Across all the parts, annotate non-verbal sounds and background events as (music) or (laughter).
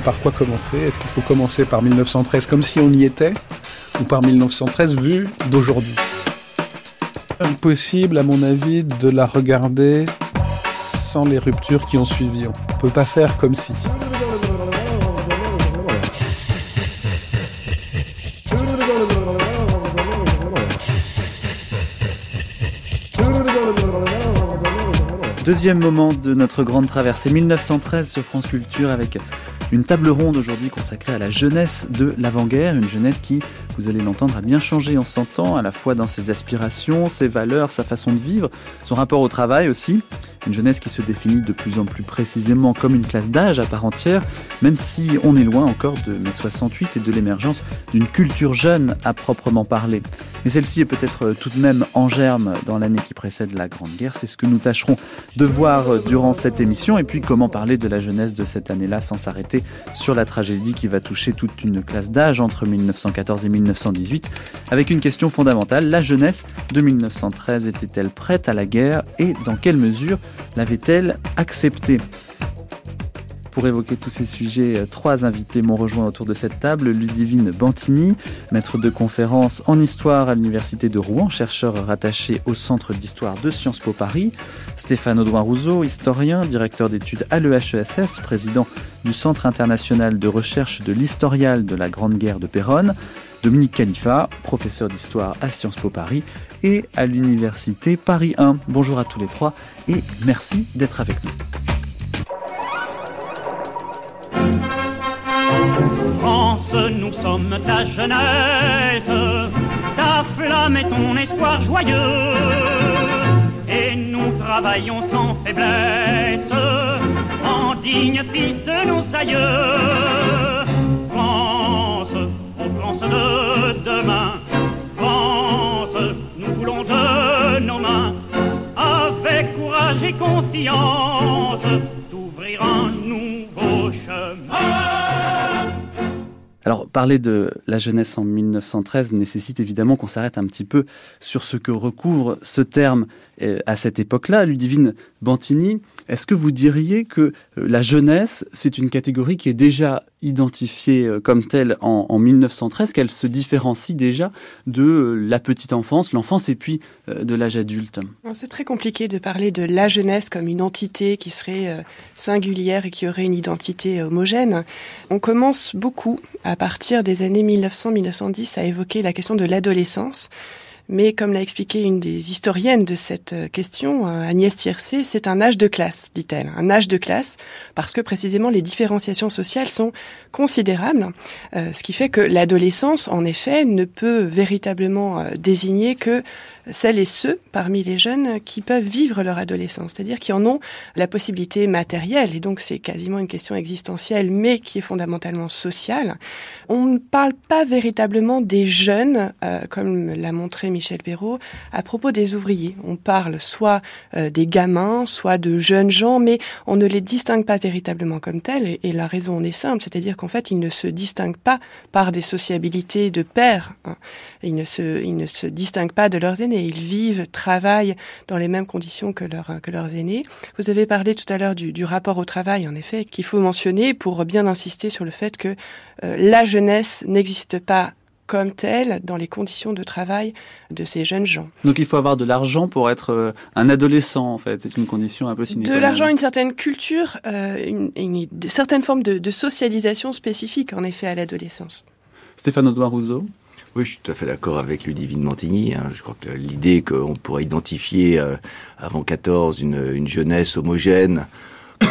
par quoi commencer. Est-ce qu'il faut commencer par 1913 comme si on y était ou par 1913 vu d'aujourd'hui? Impossible, à mon avis, de la regarder sans les ruptures qui ont suivi. On peut pas faire comme si. Deuxième moment de notre grande traversée 1913 sur France Culture avec une table ronde aujourd'hui consacrée à la jeunesse de l'avant-guerre, une jeunesse qui, vous allez l'entendre, a bien changé en 100 ans, à la fois dans ses aspirations, ses valeurs, sa façon de vivre, son rapport au travail aussi. Une jeunesse qui se définit de plus en plus précisément comme une classe d'âge à part entière, même si on est loin encore de mai 68 et de l'émergence d'une culture jeune à proprement parler. Mais celle-ci est peut-être tout de même en germe dans l'année qui précède la Grande Guerre. C'est ce que nous tâcherons de voir durant cette émission. Et puis comment parler de la jeunesse de cette année-là sans s'arrêter sur la tragédie qui va toucher toute une classe d'âge entre 1914 et 1918, avec une question fondamentale. La jeunesse de 1913 était-elle prête à la guerre? Et dans quelle mesure l'avait-elle accepté pour évoquer tous ces sujets, trois invités m'ont rejoint autour de cette table. Ludivine Bantini, maître de conférence en histoire à l'Université de Rouen, chercheur rattaché au Centre d'histoire de Sciences Po Paris. Stéphane Audouin-Rousseau, historien, directeur d'études à l'EHESS, président du Centre international de recherche de l'historial de la Grande Guerre de Péronne. Dominique Khalifa, professeur d'histoire à Sciences Po Paris et à l'Université Paris 1. Bonjour à tous les trois et merci d'être avec nous. Nous sommes ta jeunesse, ta flamme est ton espoir joyeux, et nous travaillons sans faiblesse, en digne fils de nos aïeux. France, ô France de demain, France, nous voulons de nos mains, avec courage et confiance, Alors, parler de la jeunesse en 1913 nécessite évidemment qu'on s'arrête un petit peu sur ce que recouvre ce terme à cette époque-là. Ludivine Bantini, est-ce que vous diriez que euh, la jeunesse, c'est une catégorie qui est déjà identifiée euh, comme telle en, 1913, qu'elle se différencie déjà de la petite enfance, l'enfance et puis de l'âge adulte? C'est très compliqué de parler de la jeunesse comme une entité qui serait singulière et qui aurait une identité homogène. On commence beaucoup à partir des années 1900-1910 à évoquer la question de l'adolescence. Mais comme l'a expliqué une des historiennes de cette euh, question, euh, Agnès Tiercé, c'est un âge de classe, dit-elle. Un âge de classe parce que précisément les différenciations sociales sont considérables, euh, ce qui fait que l'adolescence, en effet, ne peut véritablement désigner que celles et ceux parmi les jeunes qui peuvent vivre leur adolescence, c'est-à-dire qui en ont la possibilité matérielle, et donc c'est quasiment une question existentielle, mais qui est fondamentalement sociale. On ne parle pas véritablement des jeunes, euh, comme l'a montré Michel Perrault, à propos des ouvriers. On parle soit euh, des gamins, soit de jeunes gens, mais on ne les distingue pas véritablement comme tels, et, la raison en est simple, c'est-à-dire qu'en fait, ils ne se distinguent pas par des sociabilités de père, hein. ils, ne se, ils ne se distinguent pas de leurs aînés et ils vivent, travaillent dans les mêmes conditions que, que leurs aînés. Vous avez parlé tout à l'heure du, rapport au travail, en effet, qu'il faut mentionner pour bien insister sur le fait que euh, la jeunesse n'existe pas comme telle dans les conditions de travail de ces jeunes gens. Donc il faut avoir de l'argent pour être euh, un adolescent en fait, c'est une condition un peu sine De l'argent, une certaine culture, euh, une, une, certaine forme de, de, socialisation spécifique en effet à l'adolescence. Stéphane Audouin-Rousseau oui, je suis tout à fait d'accord avec Ludivine Montigny. Hein. Je crois que l'idée qu'on pourrait identifier euh, avant 14 une, une jeunesse homogène,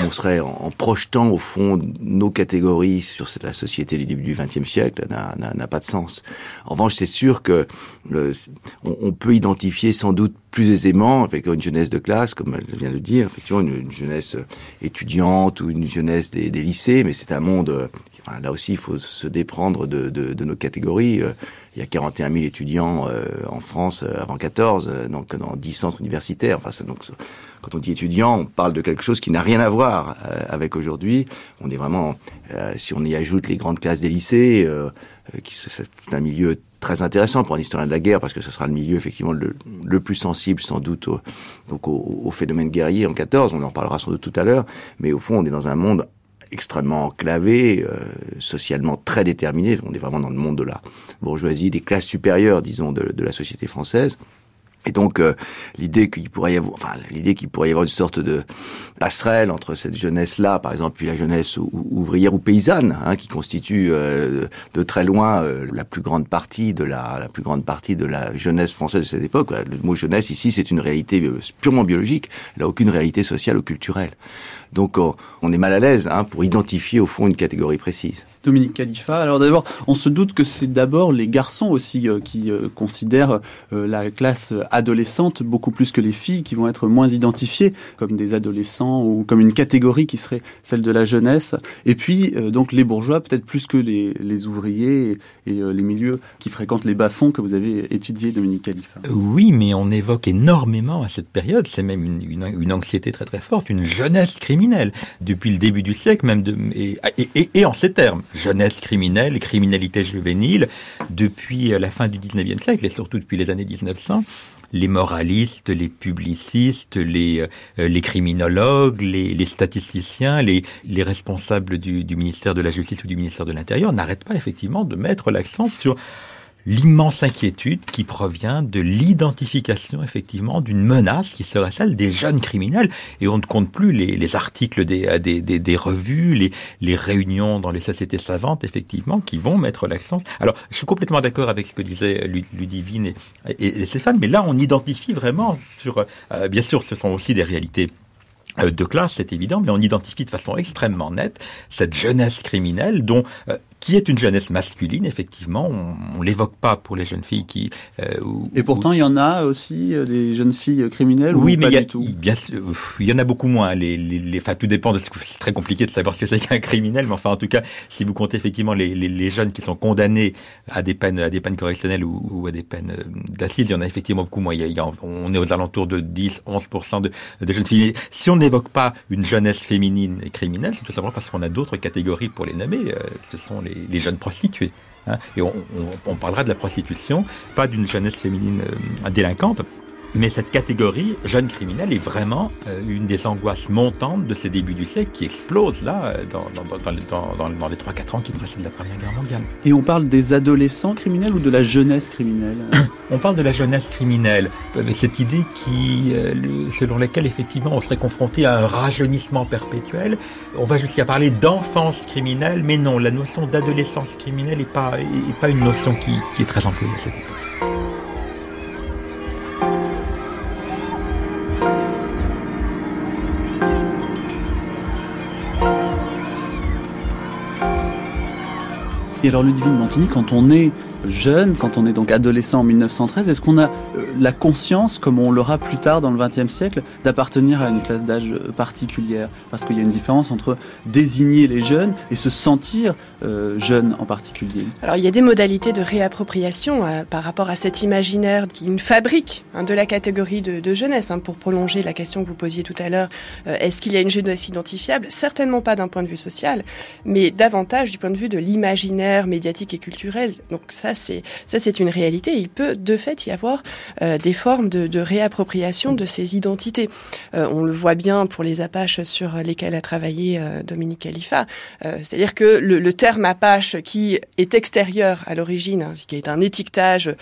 on serait en, projetant au fond nos catégories sur la société du début du XXe siècle n'a pas de sens. En revanche, c'est sûr que on, peut identifier sans doute plus aisément avec une jeunesse de classe, comme elle vient de le dire, effectivement une, jeunesse étudiante ou une jeunesse des, lycées, mais c'est un monde. Enfin, là aussi, il faut se déprendre de, nos catégories il y a 41 000 étudiants euh, en France euh, avant 14, euh, donc dans 10 centres universitaires. Enfin, ça, donc, quand on dit étudiant, on parle de quelque chose qui n'a rien à voir avec aujourd'hui. On est vraiment, si on y ajoute les grandes classes des lycées, qui c'est un milieu très intéressant pour un historien de la guerre parce que ce sera le milieu effectivement le, le plus sensible sans doute au, donc au, au, phénomène guerrier en 14. On en parlera sans doute tout à l'heure, mais au fond, on est dans un monde extrêmement enclavée, euh, socialement très déterminée. On est vraiment dans le monde de la bourgeoisie, des classes supérieures, disons, de la société française. Et donc euh, l'idée qu'il pourrait y avoir, enfin l'idée qu'il pourrait y avoir une sorte de passerelle entre cette jeunesse-là, par exemple, puis la jeunesse ouvrière ou paysanne, hein, qui constitue euh, de très loin euh, la plus grande partie de la, la plus grande partie de la jeunesse française de cette époque. Le mot jeunesse ici, c'est une réalité purement biologique, là aucune réalité sociale ou culturelle. Donc on est mal à l'aise hein, pour identifier au fond une catégorie précise. Dominique Khalifa. Alors d'abord, on se doute que c'est d'abord les garçons aussi euh, qui euh, considèrent euh, la classe adolescente beaucoup plus que les filles qui vont être moins identifiées comme des adolescents ou comme une catégorie qui serait celle de la jeunesse. Et puis donc les bourgeois peut-être plus que les, les ouvriers et, les milieux qui fréquentent les bas-fonds que vous avez étudiés, Dominique Khalifa. Oui, mais on évoque énormément à cette période, c'est même une, une, une, anxiété très très forte, une jeunesse criminelle depuis le début du siècle même de, et, et, et en ces termes jeunesse criminelle, criminalité juvénile, depuis la fin du 19e siècle et surtout depuis les années 1900 les moralistes, les publicistes, les, euh, criminologues, les, statisticiens, les, les responsables du, du ministère de la Justice ou du ministère de l'Intérieur n'arrêtent pas effectivement de mettre l'accent sur l'immense inquiétude qui provient de l'identification effectivement d'une menace qui serait celle des jeunes criminels. Et on ne compte plus les, les articles des, euh, des, des, revues, les, les réunions dans les sociétés savantes, effectivement, qui vont mettre l'accent. Alors, je suis complètement d'accord avec ce que disait Ludivine et, et, Stéphane, mais là, on identifie vraiment sur... Euh, bien sûr, ce sont aussi des réalités euh, de classe, c'est évident, mais on identifie de façon extrêmement nette cette jeunesse criminelle dont qui est une jeunesse masculine, effectivement. On, ne l'évoque pas pour les jeunes filles qui. Euh, et pourtant, il y en a aussi euh, des jeunes filles criminelles. Oui, ou mais pas il y, a, du tout? bien, il y en a beaucoup moins. Les, les, les enfin, tout dépend de ce que c'est très compliqué de savoir ce que c'est qu'un criminel, mais enfin, en tout cas, si vous comptez effectivement les, les, les, jeunes qui sont condamnés à des peines, à des peines correctionnelles ou, ou à des peines euh, d'assises, il y en a effectivement beaucoup moins. Il y a, il y a, on est aux alentours de 10, 11% de, de jeunes filles. Mais si on n'évoque pas une jeunesse féminine et criminelle, c'est tout simplement parce qu'on a d'autres catégories pour les nommer. Ce sont les, les jeunes prostituées Hein. et on, parlera de la prostitution, pas d'une jeunesse féminine euh, délinquante, mais cette catégorie, jeune criminel, est vraiment euh, une des angoisses montantes de ces débuts du siècle qui explose là, euh, dans, dans, dans, les 3-4 ans qui précèdent la Première Guerre mondiale. Et on parle des adolescents criminels ou de la jeunesse criminelle? (laughs) On parle de la jeunesse criminelle, avec cette idée qui, euh, selon laquelle effectivement on serait confronté à un rajeunissement perpétuel. On va jusqu'à parler d'enfance criminelle, mais non, la notion d'adolescence criminelle n'est pas, est pas une notion qui, qui est très employée à cette époque. Et alors Ludivine Montini, quand on est jeune, quand on est donc adolescent en 1913, est-ce qu'on a euh, la conscience, comme on l'aura plus tard dans le XXe siècle, d'appartenir à une classe d'âge euh, particulière? Parce qu'il y a une différence entre désigner les jeunes et se sentir euh, jeune en particulier. Alors il y a des modalités de réappropriation euh, par rapport à cet imaginaire qui une fabrique hein, de la catégorie de, jeunesse. Hein, pour prolonger la question que vous posiez tout à l'heure, est-ce qu'il y a une jeunesse identifiable? Certainement pas d'un point de vue social, mais davantage du point de vue de l'imaginaire médiatique et culturel. Donc ça, c'est ça, c'est une réalité. Il peut de fait y avoir euh, des formes de, réappropriation de ces identités. Euh, on le voit bien pour les Apaches sur lesquels a travaillé euh, Dominique Khalifa. C'est-à-dire que le, le, terme Apache, qui est extérieur à l'origine, hein, qui est un étiquetage,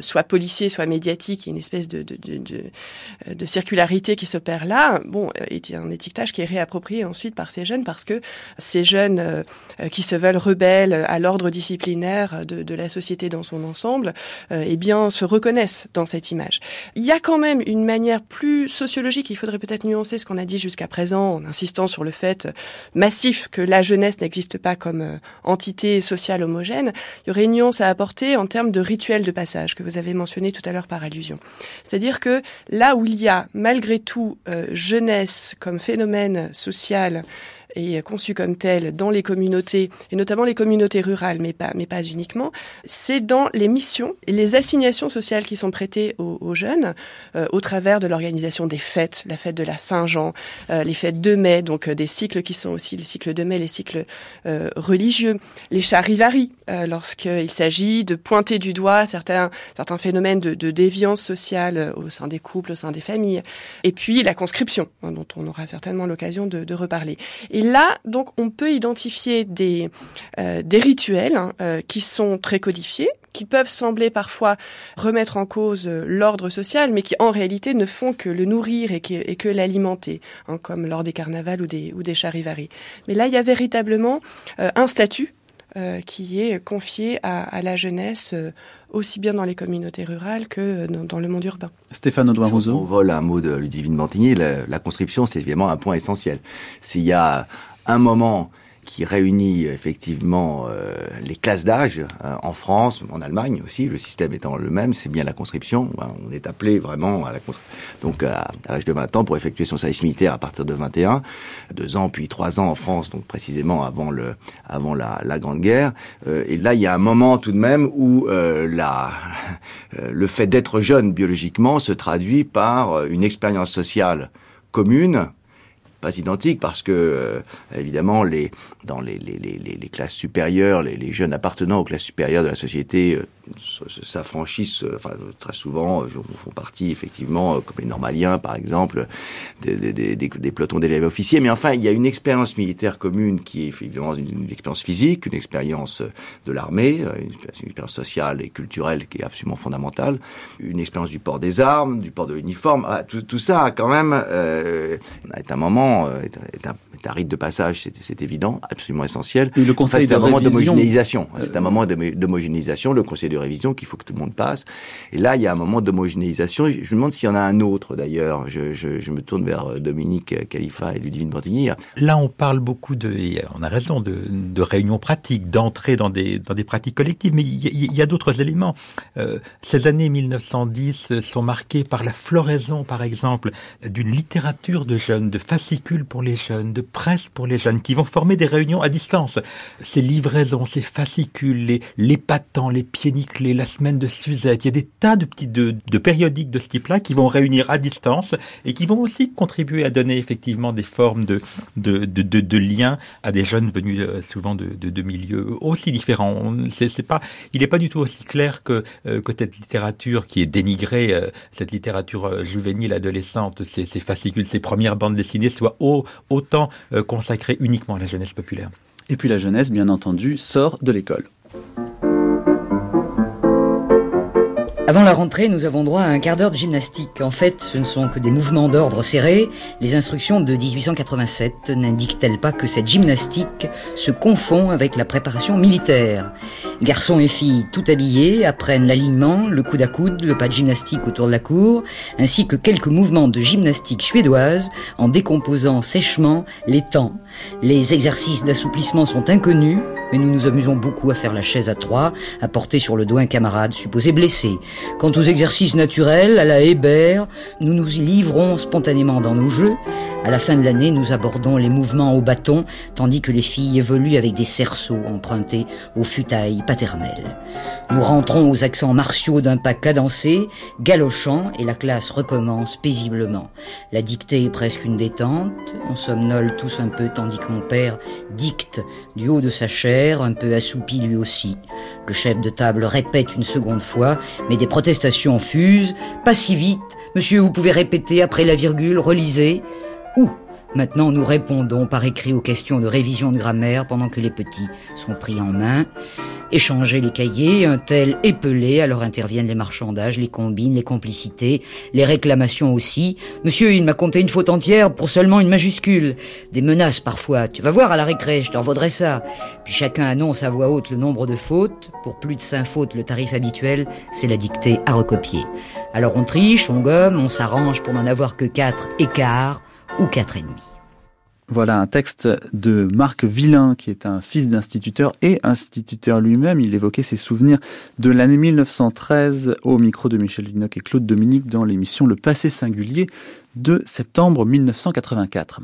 soit policier, soit médiatique, une espèce de, de, de, de circularité qui s'opère là, bon, est un étiquetage qui est réapproprié ensuite par ces jeunes parce que ces jeunes qui se veulent rebelles à l'ordre disciplinaire de, de la société dans son ensemble, euh, eh bien, se reconnaissent dans cette image. Il y a quand même une manière plus sociologique, il faudrait peut-être nuancer ce qu'on a dit jusqu'à présent en insistant sur le fait massif que la jeunesse n'existe pas comme euh, entité sociale homogène. Il y aurait une nuance à apporter en termes de rituel de passage que vous avez mentionné tout à l'heure par allusion. C'est-à-dire que là où il y a malgré tout euh, jeunesse comme phénomène social, est conçu comme tel dans les communautés, et notamment les communautés rurales, mais pas, mais pas uniquement, c'est dans les missions et les assignations sociales qui sont prêtées aux, jeunes euh, au travers de l'organisation des fêtes, la fête de la Saint-Jean, euh, les fêtes de mai, donc euh, des cycles qui sont aussi les cycles de mai, les cycles religieux, les charivaris, lorsqu'il s'agit de pointer du doigt certains, certains phénomènes de, déviance sociale au sein des couples, au sein des familles, et puis la conscription, hein, dont on aura certainement l'occasion de, reparler. Et Et là, donc, on peut identifier des, euh, rituels hein, euh, qui sont très codifiés, qui peuvent sembler parfois remettre en cause euh, l'ordre social, mais qui en réalité ne font que le nourrir et que, l'alimenter, hein, comme lors des carnavals ou des, ou des charivaris. Mais là, il y a véritablement un statut euh, qui est confié à, à la jeunesse, euh, aussi bien dans les communautés rurales que dans, dans le monde urbain. Stéphane Audouin On Rousseau. vole un mot de Ludivine Bantigny, la, la conscription, c'est évidemment un point essentiel. S'il y a un moment qui réunit effectivement euh, les classes d'âge euh, en France, en Allemagne aussi, le système étant le même, c'est bien la conscription. Hein, On est appelé vraiment à la. Donc à, à l'âge de 20 ans pour effectuer son service militaire à partir de 21, deux ans puis trois ans en France, donc précisément avant le avant la, la Grande Guerre. Euh, et là, il y a un moment tout de même où euh, la euh, le fait d'être jeune biologiquement se traduit par une expérience sociale commune pas identique parce que euh, évidemment les dans les, les, les, les classes supérieures les, jeunes appartenant aux classes supérieures de la société euh, s'affranchissent euh, enfin très souvent font partie effectivement comme les normaliens par exemple des, des, des, des, pelotons d'élèves officiers. Mais enfin il y a une expérience militaire commune qui est évidemment une, expérience physique une expérience de l'armée une, une expérience sociale et culturelle qui est absolument fondamentale une expérience du port des armes du port de l'uniforme. Ah, tout, tout ça quand même euh, est un moment euh, est, est un est un rite de passage, c'est évident, absolument essentiel. Et le conseil enfin, de un moment révision. d'homogénéisation. C'est un moment d'homogénéisation, le conseil de révision qu'il faut que tout le monde passe. Et là, il y a un moment d'homogénéisation. Je me demande s'il y en a un autre d'ailleurs. Je, je, je, me tourne vers Dominique Khalifa et Ludivine Bantigny. Là, on parle beaucoup de, et on a raison, de, de réunions pratiques, d'entrée dans des, dans des pratiques collectives, mais il y, y a d'autres éléments. Euh, ces années 1910 sont marquées par la floraison, par exemple, d'une littérature de jeunes, de fascicules pour les jeunes, de presse pour les jeunes, qui vont former des réunions à distance. Ces livraisons, ces fascicules, les, les patents, les pieds nickelés, la semaine de Suzette, il y a des tas de petits de, de périodiques de ce type-là qui vont réunir à distance et qui vont aussi contribuer à donner effectivement des formes de, de, de, de, de liens à des jeunes venus euh, souvent de, de, de milieux aussi différents. C'est pas, il n'est pas du tout aussi clair que, euh, que cette littérature qui est dénigrée, euh, cette littérature euh, juvénile, adolescente, ces, ces fascicules, ces premières bandes dessinées, au, autant euh, consacrée uniquement à la jeunesse populaire. Et puis la jeunesse, bien entendu, sort de l'école. Avant la rentrée, nous avons droit à un quart d'heure de gymnastique. En fait, ce ne sont que des mouvements d'ordre serrés. Les instructions de 1887 n'indiquent-elles pas que cette gymnastique se confond avec la préparation militaire? Garçons et filles tout habillés apprennent l'alignement, le coude à coude, le pas de gymnastique autour de la cour, ainsi que quelques mouvements de gymnastique suédoise en décomposant sèchement les temps. Les exercices d'assouplissement sont inconnus, mais nous nous amusons beaucoup à faire la chaise à trois, à porter sur le dos un camarade supposé blessé. Quant aux exercices naturels, à la hébert, nous nous y livrons spontanément dans nos jeux. À la fin de l'année, nous abordons les mouvements au bâton, tandis que les filles évoluent avec des cerceaux empruntés aux futailles paternelles. Nous rentrons aux accents martiaux d'un pas cadencé, galochant, et la classe recommence paisiblement. La dictée est presque une détente, on somnole tous un peu tandis que mon père dicte du haut de sa chair, un peu assoupi lui aussi. Le chef de table répète une seconde fois, mais des protestations fusent. Pas si vite, monsieur, vous pouvez répéter après la virgule, relisez. Où? Maintenant, nous répondons par écrit aux questions de révision de grammaire pendant que les petits sont pris en main. Échanger les cahiers, un tel épelé, alors interviennent les marchandages, les combines, les complicités, les réclamations aussi. Monsieur, il m'a compté une faute entière pour seulement une majuscule. Des menaces parfois. Tu vas voir à la récré, je t'en vaudrai ça. Puis chacun annonce à voix haute le nombre de fautes. Pour plus de cinq fautes, le tarif habituel, c'est la dictée à recopier. Alors on triche, on gomme, on s'arrange pour n'en avoir que quatre écarts ou quatre et demi. Voilà un texte de Marc Villain, qui est un fils d'instituteur et instituteur lui-même. Il évoquait ses souvenirs de l'année 1913 au micro de Michel Linoc et Claude Dominique dans l'émission Le passé singulier de septembre 1984.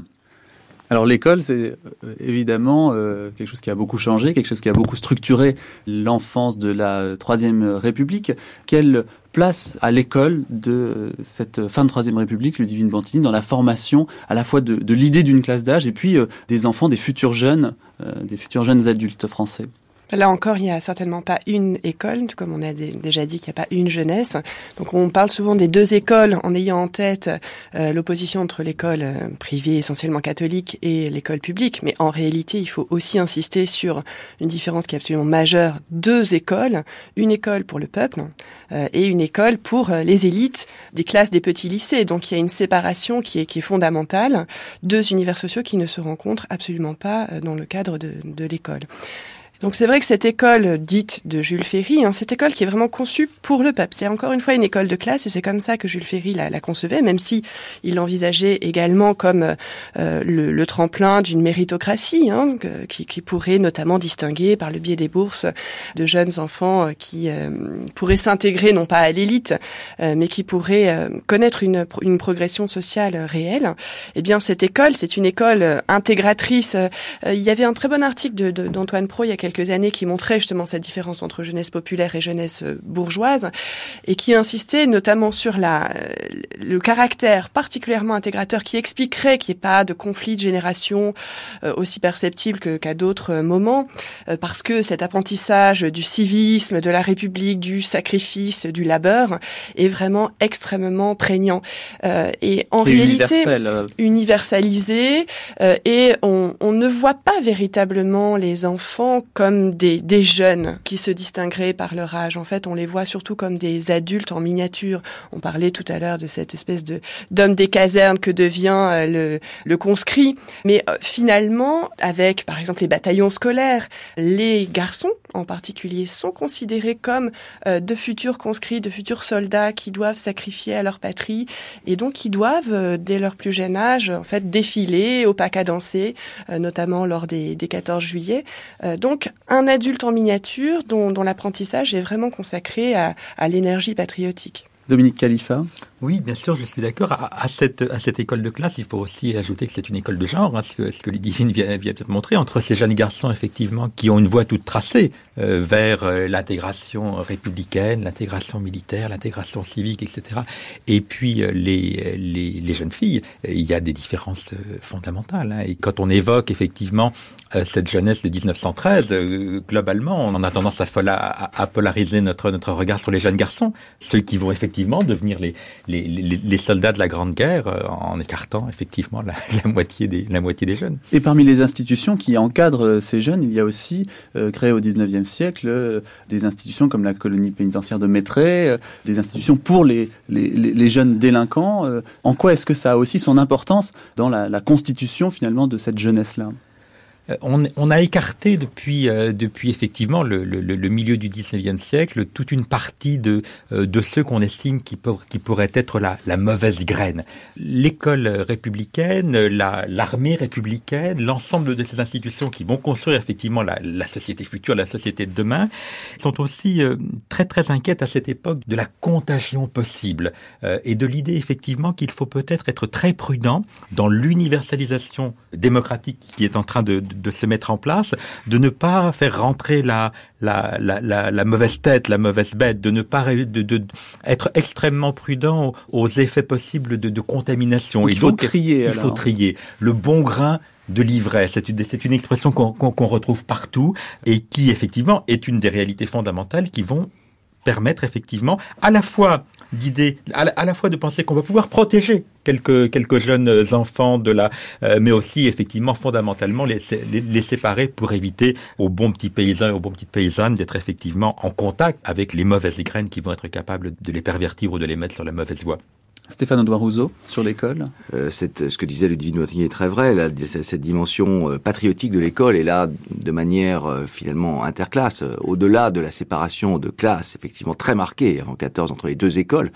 Alors l'école, c'est évidemment euh, quelque chose qui a beaucoup changé, quelque chose qui a beaucoup structuré l'enfance de la Troisième République. Quelle place à l'école de cette fin de Troisième République, le Divine Bantigny, dans la formation à la fois de, l'idée d'une classe d'âge et puis euh, des enfants, des futurs jeunes, euh, des futurs jeunes adultes français? Là encore, il n'y a certainement pas une école, comme on a déjà dit qu'il n'y a pas une jeunesse. Donc on parle souvent des deux écoles en ayant en tête euh, l'opposition entre l'école euh, privée essentiellement catholique et l'école publique. Mais en réalité, il faut aussi insister sur une différence qui est absolument majeure. Deux écoles, une école pour le peuple euh, et une école pour les élites des classes des petits lycées. Donc il y a une séparation qui est, fondamentale. Deux univers sociaux qui ne se rencontrent absolument pas dans le cadre de l'école. Donc c'est vrai que cette école dite de Jules Ferry, hein, cette école qui est vraiment conçue pour le peuple, c'est encore une fois une école de classe et c'est comme ça que Jules Ferry la, concevait, même si il l'envisageait également comme euh, le, tremplin d'une méritocratie, hein, qui, pourrait notamment distinguer par le biais des bourses de jeunes enfants euh, qui euh, pourraient s'intégrer non pas à l'élite, euh, mais qui pourraient connaître une, une, progression sociale réelle. Eh bien cette école, c'est une école intégratrice. il y avait un très bon article d'Antoine de, Pro il y a quelques années qui montrait justement cette différence entre jeunesse populaire et jeunesse euh, bourgeoise et qui insistait notamment sur la, le caractère particulièrement intégrateur qui expliquerait qu'il n'y ait pas de conflit de génération euh, aussi perceptible qu'à d'autres euh, moments parce que cet apprentissage du civisme, de la République, du sacrifice, du labeur est vraiment extrêmement prégnant et en et réalité universel. universalisé et on, on ne voit pas véritablement les enfants comme des, des, jeunes qui se distingueraient par leur âge. En fait, on les voit surtout comme des adultes en miniature. On parlait tout à l'heure de cette espèce de d'homme des casernes que devient euh, le, le, conscrit. Mais euh, finalement, avec par exemple les bataillons scolaires, les garçons en particulier sont considérés comme euh, de futurs conscrits, de futurs soldats qui doivent sacrifier à leur patrie et donc qui doivent, euh, dès leur plus jeune âge, en fait, défiler au danser, euh, notamment lors des, des 14 juillet. donc, un adulte en miniature dont, l'apprentissage est vraiment consacré à, à l'énergie patriotique. Dominique Khalifa oui, bien sûr, je suis d'accord. À, à, cette, à cette école de classe, il faut aussi ajouter que c'est une école de genre, hein, ce que, ce que Lidivine vient, vient peut-être montrer, entre ces jeunes garçons, effectivement, qui ont une voie toute tracée euh, vers euh, l'intégration républicaine, l'intégration militaire, l'intégration civique, etc. Et puis euh, les, les, les, jeunes filles, il y a des différences fondamentales. Hein, et quand on évoque, effectivement, cette jeunesse de 1913, globalement, on en a tendance à, à, à polariser notre, notre regard sur les jeunes garçons, ceux qui vont effectivement devenir les les, soldats de la Grande Guerre euh, en écartant effectivement (laughs) la, moitié des, jeunes. Et parmi les institutions qui encadrent ces jeunes, il y a aussi, euh, au 19e siècle, euh, des institutions comme la colonie pénitentiaire de Maitray, euh, des institutions pour les, jeunes délinquants. Euh, en quoi est-ce que ça a aussi son importance dans la constitution finalement de cette jeunesse-là? On, on, a écarté depuis, euh, depuis effectivement le, le, le, milieu du 19e siècle toute une partie de, euh, de ceux qu'on estime qui, pour, qui pourraient être la, la mauvaise graine. L'école républicaine, l'armée la, républicaine, l'ensemble de ces institutions qui vont construire effectivement la, la, société future, la société de demain, sont aussi euh, très très inquiètes à cette époque de la contagion possible euh, et de l'idée effectivement qu'il faut peut-être être très prudent dans l'universalisation démocratique qui est en train de, de de se mettre en place, de ne pas faire rentrer la, la, la, la, la mauvaise tête, la mauvaise bête, de ne pas de, de être extrêmement prudent aux effets possibles de, de contamination. il faut donc, trier. Il alors. faut trier le bon grain de l'ivraie. C'est une, c'est une expression qu'on qu qu retrouve partout et qui effectivement est une des réalités fondamentales qui vont permettre effectivement à la fois d'idées, à, la fois de penser qu'on va pouvoir protéger quelques, jeunes enfants de la, euh, mais aussi effectivement fondamentalement les, les, les, séparer pour éviter aux bons petits paysans et aux bons petites paysannes d'être effectivement en contact avec les mauvaises graines qui vont être capables de les pervertir ou de les mettre sur la mauvaise voie. Stéphane Audouin Rousseau, sur l'école euh, Ce que disait Ludivine Montagnier est très vrai. Là, cette dimension euh, patriotique de l'école est là de manière euh, finalement interclasse, euh, au-delà de la séparation de classe, effectivement très marquée avant 14 entre les deux écoles.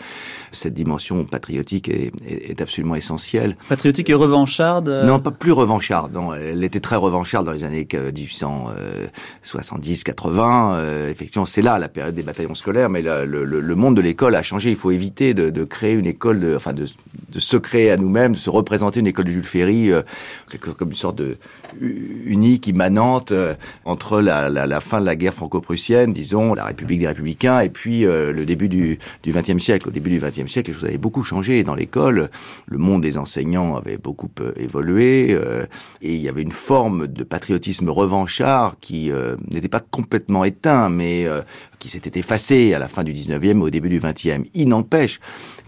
Cette dimension patriotique est, est, est absolument essentielle. Patriotique et revancharde euh... Non, pas plus revancharde. Non, elle était très revancharde dans les années 1870-80. Euh, effectivement, c'est là la période des bataillons scolaires, mais le, le, le monde de l'école a changé. Il faut éviter de, de créer une école de, enfin de, se créer à nous-mêmes, de se représenter une école de Jules Ferry, euh, comme une sorte de unique, immanente euh, entre la, fin de la guerre franco-prussienne, disons, la République des Républicains, et puis euh, le début du XXe siècle. Au début du XXe siècle, les choses avaient beaucoup changé dans l'école. Le monde des enseignants avait beaucoup évolué, et il y avait une forme de patriotisme revanchard qui n'était pas complètement éteint, mais qui s'était effacé à la fin du 19e, au début du 20e. Il n'empêche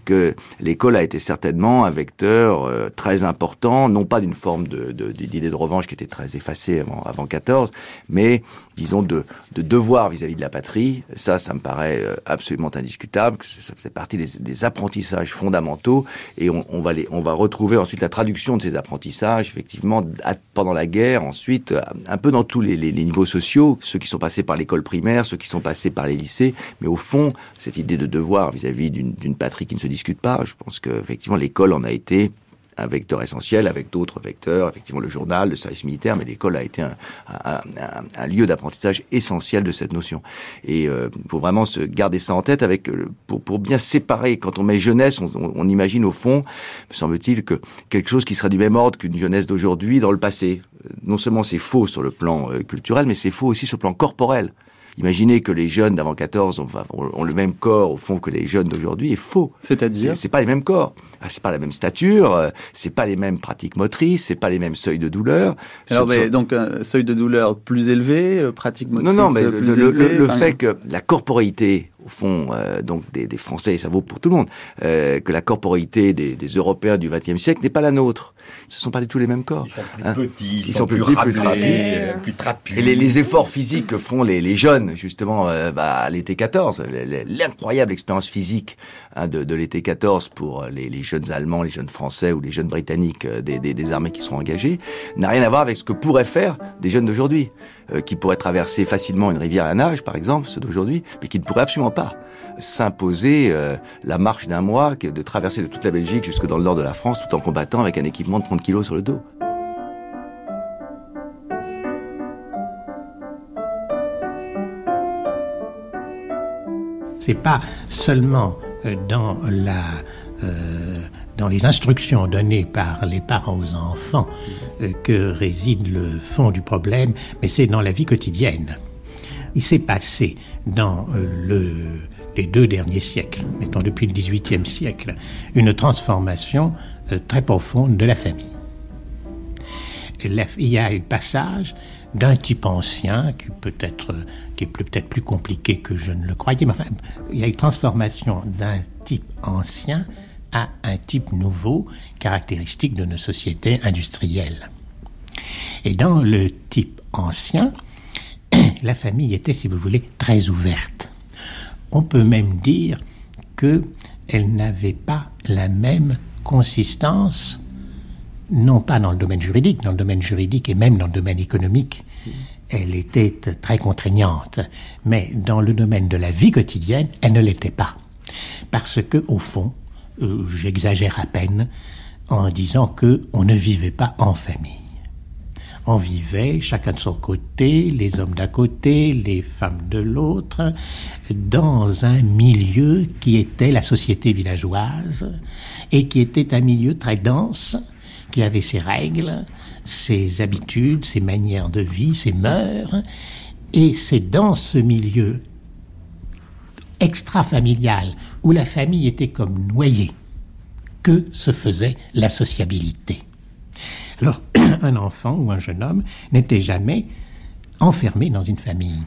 que l'école a été certainement un vecteur euh, très important, non pas d'une forme d'idée de, revanche qui était très effacée avant, avant 14, mais disons de, de devoir vis-à-vis de la patrie. Ça, ça me paraît euh, absolument indiscutable. Ça faisait partie des, apprentissages fondamentaux, et on, va les, on va retrouver ensuite la traduction de ces apprentissages, effectivement, pendant la guerre, ensuite, euh, un peu dans tous les, les niveaux sociaux, ceux qui sont passés par l'école primaire, ceux qui sont passés par les lycées, mais au fond, cette idée de devoir vis-à-vis d'une patrie qui ne se discute pas. Je pense qu'effectivement, l'école en a été un vecteur essentiel avec d'autres vecteurs, effectivement le journal, le service militaire, mais l'école a été un, lieu d'apprentissage essentiel de cette notion. Et il euh, faut vraiment se garder ça en tête avec euh, pour, bien séparer. Quand on met jeunesse, on, on, imagine au fond, me semble-t-il, que quelque chose qui sera du même ordre qu'une jeunesse d'aujourd'hui dans le passé. Non seulement c'est faux sur le plan euh, culturel, mais c'est faux aussi sur le plan corporel. Imaginez que les jeunes d'avant 14 ont, ont, le même corps au fond que les jeunes d'aujourd'hui est faux. C'est-à-dire C'est pas les mêmes corps. Ah, c'est pas la même stature, euh, c'est pas les mêmes pratiques motrices, c'est pas les mêmes seuils de douleur. Alors, mais, donc un seuil de douleur plus élevé, euh, pratique motrice Non, non, mais plus le, le, le fait que la corporeité au fond, euh, donc des, des, Français, et ça vaut pour tout le monde, euh, que la corporeité des, des Européens du XXe siècle n'est pas la nôtre. Ce ne sont pas du tout les mêmes corps. Ils sont plus hein petits, ils, ils, sont, plus, plus, plus, plus, plus trapus. Et les, les, efforts physiques que font les, les jeunes, justement, euh, bah, à l'été 14, l'incroyable expérience physique hein, de, de l'été 14 pour les, les, jeunes Allemands, les jeunes Français ou les jeunes Britanniques euh, des, des, des armées qui seront engagées, n'a rien à voir avec ce que pourraient faire des jeunes d'aujourd'hui. Euh, qui pourraient traverser facilement une rivière à nage, par exemple, ceux d'aujourd'hui, mais qui ne pourraient absolument pas s'imposer euh, la marche d'un mois, de traverser de toute la Belgique jusque dans le nord de la France, tout en combattant avec un équipement de 30 kilos sur le dos. C'est pas seulement euh, dans les instructions données par les parents aux enfants euh, que réside le fond du problème, mais c'est dans la vie quotidienne. Il s'est passé dans euh, le, les deux derniers siècles, mettons depuis le XVIIIe siècle, une transformation très profonde de la famille. Il y a eu passage d'un type ancien qui peut être qui est peut-être plus compliqué que je ne le croyais, mais enfin, il y a eu transformation d'un type ancien à un type nouveau caractéristique de nos sociétés industrielles. Et dans le type ancien, (clears throat) la famille était, si vous voulez, très ouverte. On peut même dire qu'elle n'avait pas la même consistance, non pas dans le domaine juridique, dans le domaine juridique et même dans le domaine économique, elle était très contraignante, mais dans le domaine de la vie quotidienne, elle ne l'était pas. Parce que, au fond, euh, j'exagère à peine en disant que on ne vivait pas en famille. On vivait chacun de son côté, les hommes d'un côté, les femmes de l'autre, dans un milieu qui était la société villageoise et qui était un milieu très dense, qui avait ses règles, ses habitudes, ses manières de vie, ses mœurs. Et c'est dans ce milieu extra-familial, où la famille était comme noyée, que se faisait la sociabilité. Alors, (clears throat) un enfant ou un jeune homme n'était jamais enfermé dans une famille.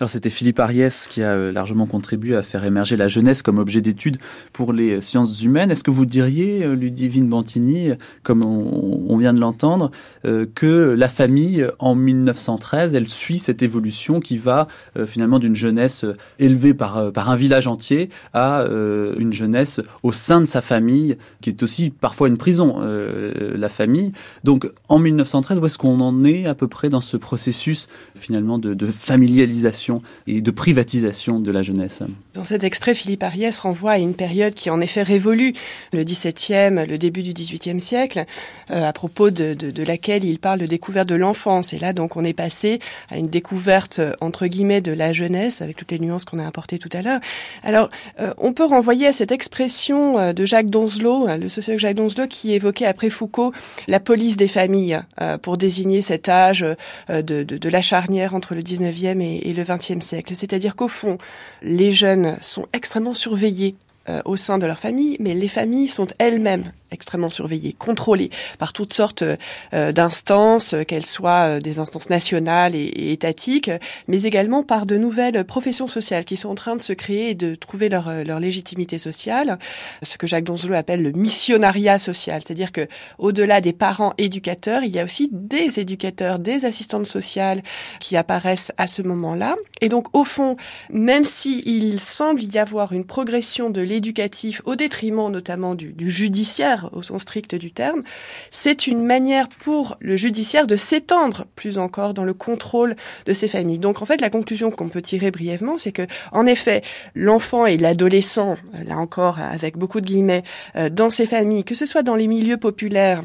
Alors c'était Philippe Ariès qui a euh, largement contribué à faire émerger la jeunesse comme objet d'étude pour les sciences humaines. Est-ce que vous diriez, euh, Ludivine Bantini, comme on, vient de l'entendre, euh, que la famille en 1913, elle suit cette évolution qui va finalement d'une jeunesse élevée par, par un village entier à une jeunesse au sein de sa famille, qui est aussi parfois une prison, la famille. Donc en 1913, où est-ce qu'on en est à peu près dans ce processus finalement de familialisation et de privatisation de la jeunesse. Dans cet extrait, Philippe Ariès renvoie à une période qui en effet révolue le XVIIe, le début du XVIIIe siècle, euh, à propos de, laquelle il parle de découverte de l'enfance. Et là, donc, on est passé à une découverte, entre guillemets, de la jeunesse, avec toutes les nuances qu'on a apportées tout à l'heure. Alors, euh, on peut renvoyer à cette expression euh, de Jacques Donzelot, le sociologue Jacques Donzelot, qui évoquait après Foucault la police des familles, pour désigner cet âge de, la charnière entre le 19e et, le 20e siècle. C'est-à-dire qu'au fond, les jeunes sont extrêmement surveillés euh, au sein de leur famille, mais les familles sont elles-mêmes extrêmement surveillées, contrôlées par toutes sortes euh, d'instances, qu'elles soient euh, des instances nationales et, étatiques, mais également par de nouvelles professions sociales qui sont en train de se créer et de trouver leur, leur légitimité sociale, ce que Jacques Donzelot appelle le missionnariat social, c'est-à-dire que au-delà des parents éducateurs, il y a aussi des éducateurs, des assistantes sociales qui apparaissent à ce moment-là. Et donc au fond, même s'il semble y avoir une progression de éducatif au détriment notamment du, du, judiciaire au sens strict du terme, c'est une manière pour le judiciaire de s'étendre plus encore dans le contrôle de ces familles. Donc en fait, la conclusion qu'on peut tirer brièvement, c'est que en effet, l'enfant et l'adolescent, là encore avec beaucoup de guillemets, euh, dans ces familles, que ce soit dans les milieux populaires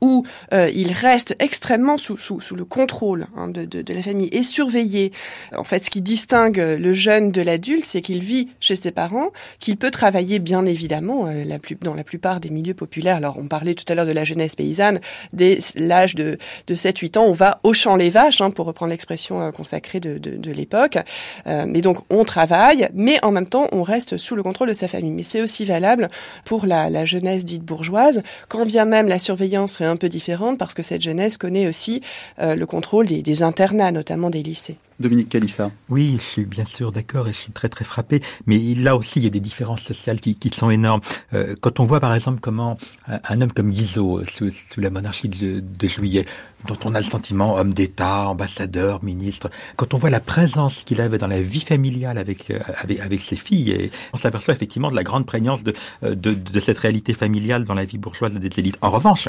où euh, il reste extrêmement sous, le contrôle hein, de, la famille et surveillé. En fait, ce qui distingue le jeune de l'adulte, c'est qu'il vit chez ses parents, qu'il peut travailler bien évidemment euh, dans la plupart des milieux populaires. Alors, on parlait tout à l'heure de la jeunesse paysanne. Dès l'âge de, de 7-8 ans, on va au champ les vaches, hein, pour reprendre l'expression euh, consacrée de, l'époque. Euh, mais donc, on travaille, mais en même temps, on reste sous le contrôle de sa famille. Mais c'est aussi valable pour la, la jeunesse dite bourgeoise, quand bien même la surveillance serait un peu différente parce que cette jeunesse connaît aussi euh, le contrôle des, des internats, notamment des lycées. Dominique Khalifa. Oui, je suis bien sûr d'accord et je suis très très frappé. Mais là aussi, il y a des différences sociales qui, qui sont énormes. Euh, quand on voit par exemple comment un, homme comme Guizot, sous, sous la monarchie de, de, Juillet, dont on a le sentiment homme d'État, ambassadeur, ministre, quand on voit la présence qu'il avait dans la vie familiale avec, euh, avec, avec ses filles, et on s'aperçoit effectivement de la grande prégnance de, de, de cette réalité familiale dans la vie bourgeoise des élites. En revanche,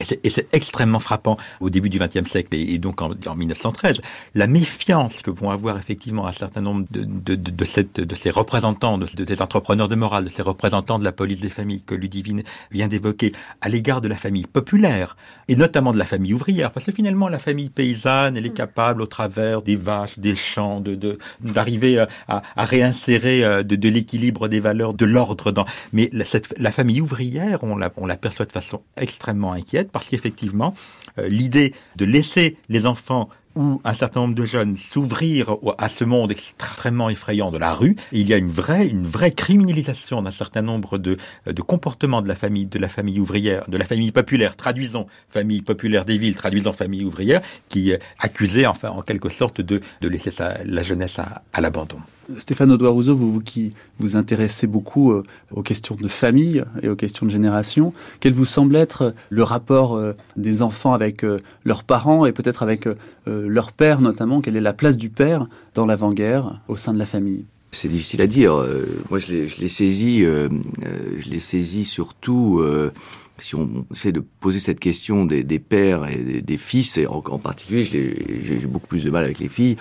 et c'est extrêmement frappant au début du XXe siècle et, et donc en, en, 1913, la méfiance que vont avoir effectivement un certain nombre de, de, de, de, cette, de ces représentants, de, de, ces entrepreneurs de morale, de ces représentants de la police des familles que Ludivine vient d'évoquer, à l'égard de la famille populaire et notamment de la famille ouvrière, parce que finalement la famille paysanne, elle est capable au travers des vaches, des champs, de d'arriver de, à, à, réinsérer euh, de, de l'équilibre des valeurs, de l'ordre dans. Mais la, cette, la famille ouvrière, on la, on l'aperçoit de façon extrêmement inquiète parce qu'effectivement, euh, l'idée de laisser les enfants ou un certain nombre de jeunes s'ouvrir à ce monde extrêmement effrayant de la rue, il y a une vraie, une vraie criminalisation d'un certain nombre de, de comportements de la famille, de la famille ouvrière, de la famille populaire, traduisons famille populaire des villes, traduisons famille ouvrière, qui accusée, enfin, en quelque sorte, de, laisser sa, la jeunesse à l'abandon. Stéphane Audouin-Rousseau, vous, vous, qui vous intéressez beaucoup euh, aux questions de famille et aux questions de génération, quel vous semble être le rapport euh, des enfants avec euh, leurs parents et peut-être avec euh, leur père notamment? Quelle est la place du père dans l'avant-guerre au sein de la famille? C'est difficile à dire. Euh, moi, je l'ai saisi, euh, je l'ai saisi surtout euh, si on essaie de poser cette question des, pères et des, fils, et en, particulier, j'ai beaucoup plus de mal avec les filles,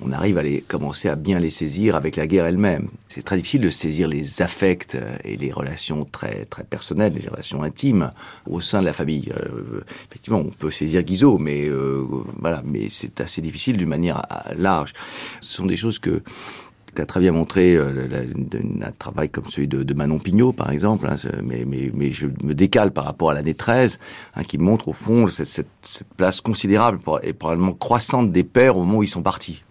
on arrive à les, commencer à bien les saisir avec la guerre elle-même. C'est très difficile de saisir les affects et les relations très, très personnelles, les relations intimes au sein de la famille. Euh, effectivement, on peut saisir Guizot, mais euh, voilà, mais c'est assez difficile d'une manière large. Ce sont des choses que qu'a très bien montré euh, un travail comme celui de, Manon Pignot, par exemple, hein, mais, je me décale par rapport à l'année 13, hein, qui montre au fond cette, cette, cette place considérable et probablement croissante des pères au moment où ils sont partis.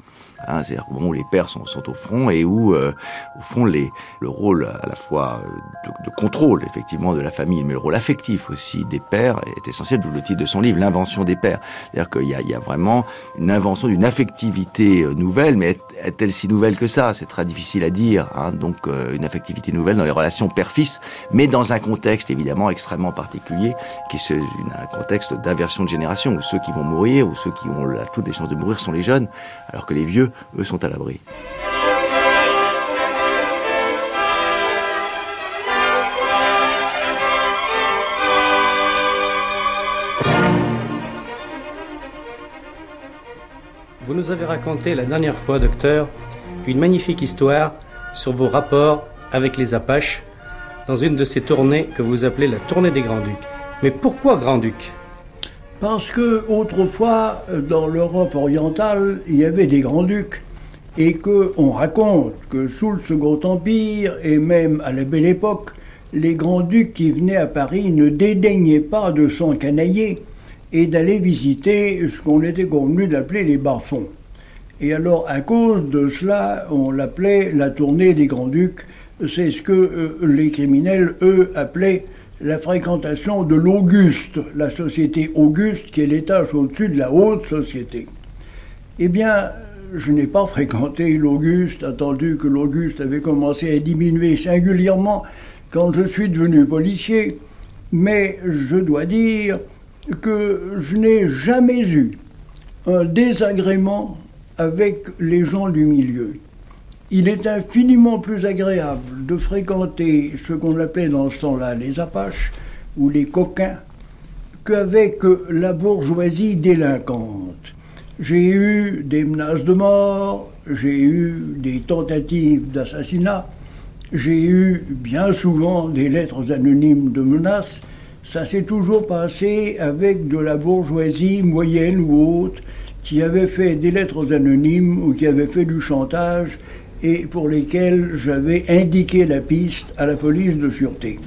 Hein, moment où les pères sont, sont au front et où, euh, au fond, les, le rôle à la fois de, de, contrôle, effectivement, de la famille, mais le rôle affectif aussi des pères est essentiel, d'où le titre de son livre, L'invention des pères. C'est-à-dire qu'il y, y, a vraiment une invention d'une affectivité euh, nouvelle, mais est-elle si nouvelle que ça? C'est très difficile à dire. Hein, donc, euh, une affectivité nouvelle dans les relations père-fils, mais dans un contexte évidemment extrêmement particulier, qui est un contexte d'inversion de génération, où ceux qui vont mourir, ou ceux qui ont la, toutes les chances de mourir sont les jeunes, alors que les vieux eux sont à l'abri. Vous nous avez raconté la dernière fois, docteur, une magnifique histoire sur vos rapports avec les Apaches dans une de ces tournées que vous appelez la tournée des Grands-Ducs. Mais pourquoi Grand-Duc Parce que autrefois, dans l'Europe orientale, il y avait des Grands-Ducs et qu'on raconte que sous le Second Empire et même à la Belle Époque, les grands-ducs qui venaient à Paris ne dédaignaient pas de s'encanailler et d'aller visiter ce qu'on était convenu d'appeler les bas-fonds. Et alors, à cause de cela, on l'appelait la tournée des grands-ducs. C'est ce que euh, les criminels, eux, appelaient la fréquentation de l'Auguste, la société Auguste, qui est l'étage au-dessus de la haute société. Eh bien, je n'ai pas fréquenté l'Auguste, attendu que l'Auguste avait commencé à diminuer singulièrement quand je suis devenu policier, mais je dois dire que je n'ai jamais eu un désagrément avec les gens du milieu. Il est infiniment plus agréable de fréquenter ce qu'on appelait dans ce temps-là les Apaches ou les coquins qu'avec la bourgeoisie délinquante. J'ai eu des menaces de mort, j'ai eu des tentatives d'assassinat, j'ai eu bien souvent des lettres anonymes de menaces. Ça s'est toujours passé avec de la bourgeoisie moyenne ou haute qui avait fait des lettres anonymes ou qui avait fait du chantage et pour lesquels j'avais indiqué la piste à la police de sûreté.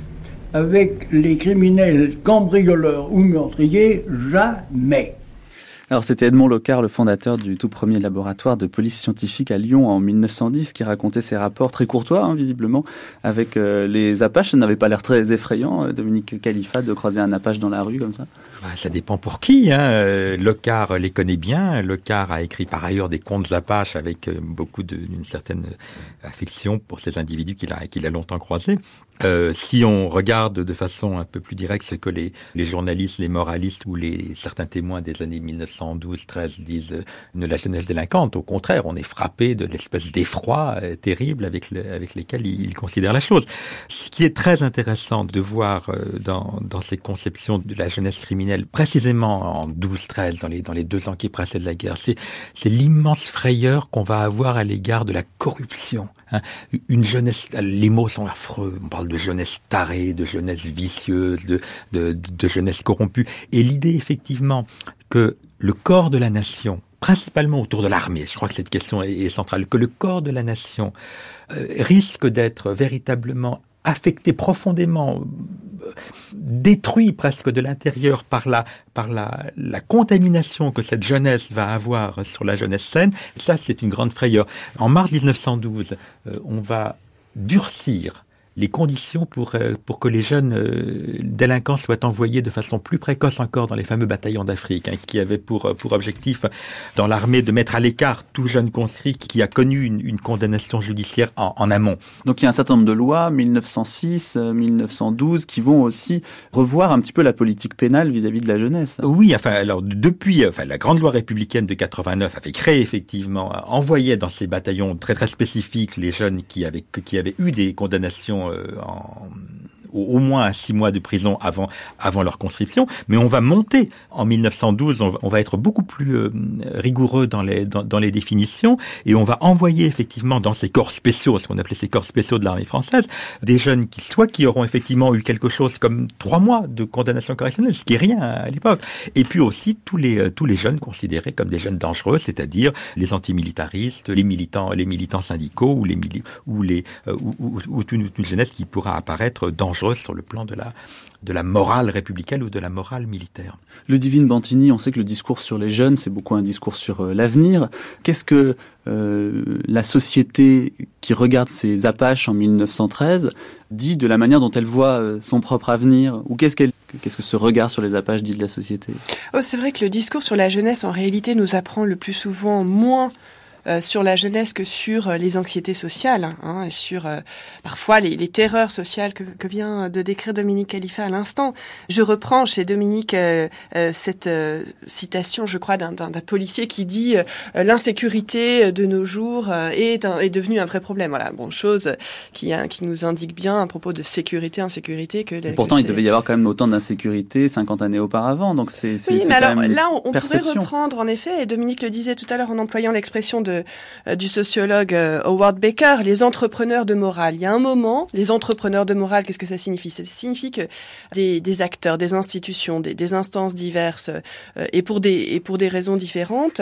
Avec les criminels cambrioleurs ou meurtriers, jamais. Alors c'était Edmond Locard, le fondateur du tout premier laboratoire de police scientifique à Lyon en 1910, qui racontait ses rapports très courtois, hein, visiblement, avec euh, les Apaches. Ça n'avait pas l'air très effrayant, euh, Dominique Khalifa, de croiser un Apache dans la rue comme ça. Bah, ça dépend pour qui. Hein. Euh, Locard les connaît bien. Locard a écrit par ailleurs des contes Apaches avec beaucoup d'une certaine affection pour ces individus qu'il a, qu'il a longtemps croisés. Euh, si on regarde de façon un peu plus directe ce que les, les journalistes, les moralistes ou les certains témoins des années 1912-13 disent euh, de la jeunesse délinquante, au contraire, on est frappé de l'espèce d'effroi euh, terrible avec, le, avec lesquels ils, considèrent la chose. Ce qui est très intéressant de voir dans, dans ces conceptions de la jeunesse criminelle, précisément en 12-13, dans les, dans les deux ans qui précèdent la guerre, c'est l'immense frayeur qu'on va avoir à l'égard de la corruption Hein, une jeunesse, les mots sont affreux. De jeunesse tarée, de jeunesse vicieuse, de, de, jeunesse corrompue. Et l'idée, effectivement, que le corps de la nation, principalement autour de l'armée, je crois que cette question est, centrale, que le corps de la nation euh, risque d'être véritablement affecté profondément, euh, détruit presque de l'intérieur par la par la, la contamination que cette jeunesse va avoir sur la jeunesse saine, ça c'est une grande frayeur. En mars 1912, euh, on va durcir les conditions pour, euh, pour que les jeunes euh, délinquants soient envoyés de façon plus précoce encore dans les fameux bataillons d'Afrique, hein, qui avaient pour, pour objectif dans l'armée de mettre à l'écart tout jeune conscrit qui a connu une, une condamnation judiciaire en, en, amont. Donc il y a un certain nombre de lois, 1906, 1912, euh, qui vont aussi revoir un petit peu la politique pénale vis-à-vis de la jeunesse. Oui, enfin alors depuis, enfin la grande loi républicaine de 89 avait créé effectivement, envoyait dans ces bataillons très très spécifiques les jeunes qui avaient qui avaient eu des condamnations euh, en au, moins à six mois de prison avant, avant leur conscription. Mais on va monter. En 1912, on va, être beaucoup plus euh, rigoureux dans les, dans, les définitions. Et on va envoyer effectivement dans ces corps spéciaux, ce qu'on appelait ces corps spéciaux de l'armée française, des jeunes qui soit qui auront effectivement eu quelque chose comme trois mois de condamnation correctionnelle, ce qui est rien à l'époque, et puis aussi tous les, euh, tous les jeunes considérés comme des jeunes dangereux, c'est-à-dire les antimilitaristes, les militants, les militants syndicaux ou les, ou les, euh, ou, ou, une, une jeunesse qui pourra apparaître dangereuse sur le plan de la, de la morale républicaine ou de la morale militaire. Le Divine Bantini, on sait que le discours sur les jeunes, c'est beaucoup un discours sur euh, l'avenir. Qu'est-ce que euh, la société qui regarde ces Apaches en 1913 dit de la manière dont elle voit euh, son propre avenir? Ou qu'est-ce qu'elle Qu'est-ce que ce regard sur les Apaches dit de la société? Oh, C'est vrai que le discours sur la jeunesse, en réalité, nous apprend le plus souvent moins euh, sur la jeunesse que sur euh, les anxiétés sociales, hein, et sur euh, parfois les, les, terreurs sociales que, que, vient de décrire Dominique Khalifa à l'instant. Je reprends chez Dominique cette citation, je crois, d'un policier qui dit l'insécurité de nos jours est, un, est devenue un vrai problème. Voilà, bon, chose qui, hein, qui nous indique bien à propos de sécurité, insécurité que. Et pourtant, que il devait y avoir quand même autant d'insécurité 50 années auparavant, donc c'est. Oui, mais alors là, on, on pourrait reprendre en effet, et Dominique le disait tout à l'heure en employant l'expression de euh, du sociologue euh, Howard Baker, les entrepreneurs de morale. Il y a un moment, les entrepreneurs de morale, qu'est-ce que ça signifie? Ça signifie que des, acteurs, des institutions, des, instances diverses, euh, et pour des raisons différentes,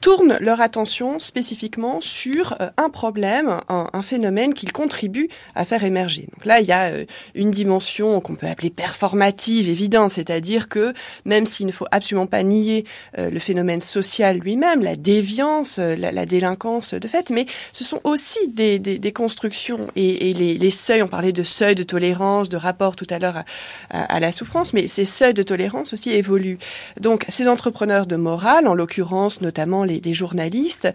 tournent leur attention spécifiquement sur euh, un problème, un, phénomène qu'ils contribuent à faire émerger. Donc là, il y a euh, une dimension qu'on peut appeler performative, évidente, c'est-à-dire que même s'il ne faut absolument pas nier euh, le phénomène social lui-même, la déviance, la, délinquance de fait, mais ce sont aussi des, constructions et, les, seuils, on parlait de seuils de tolérance, de rapport tout à l'heure à, à la souffrance, mais ces seuils de tolérance aussi évoluent. Donc ces entrepreneurs de morale, en l'occurrence notamment les, les, journalistes,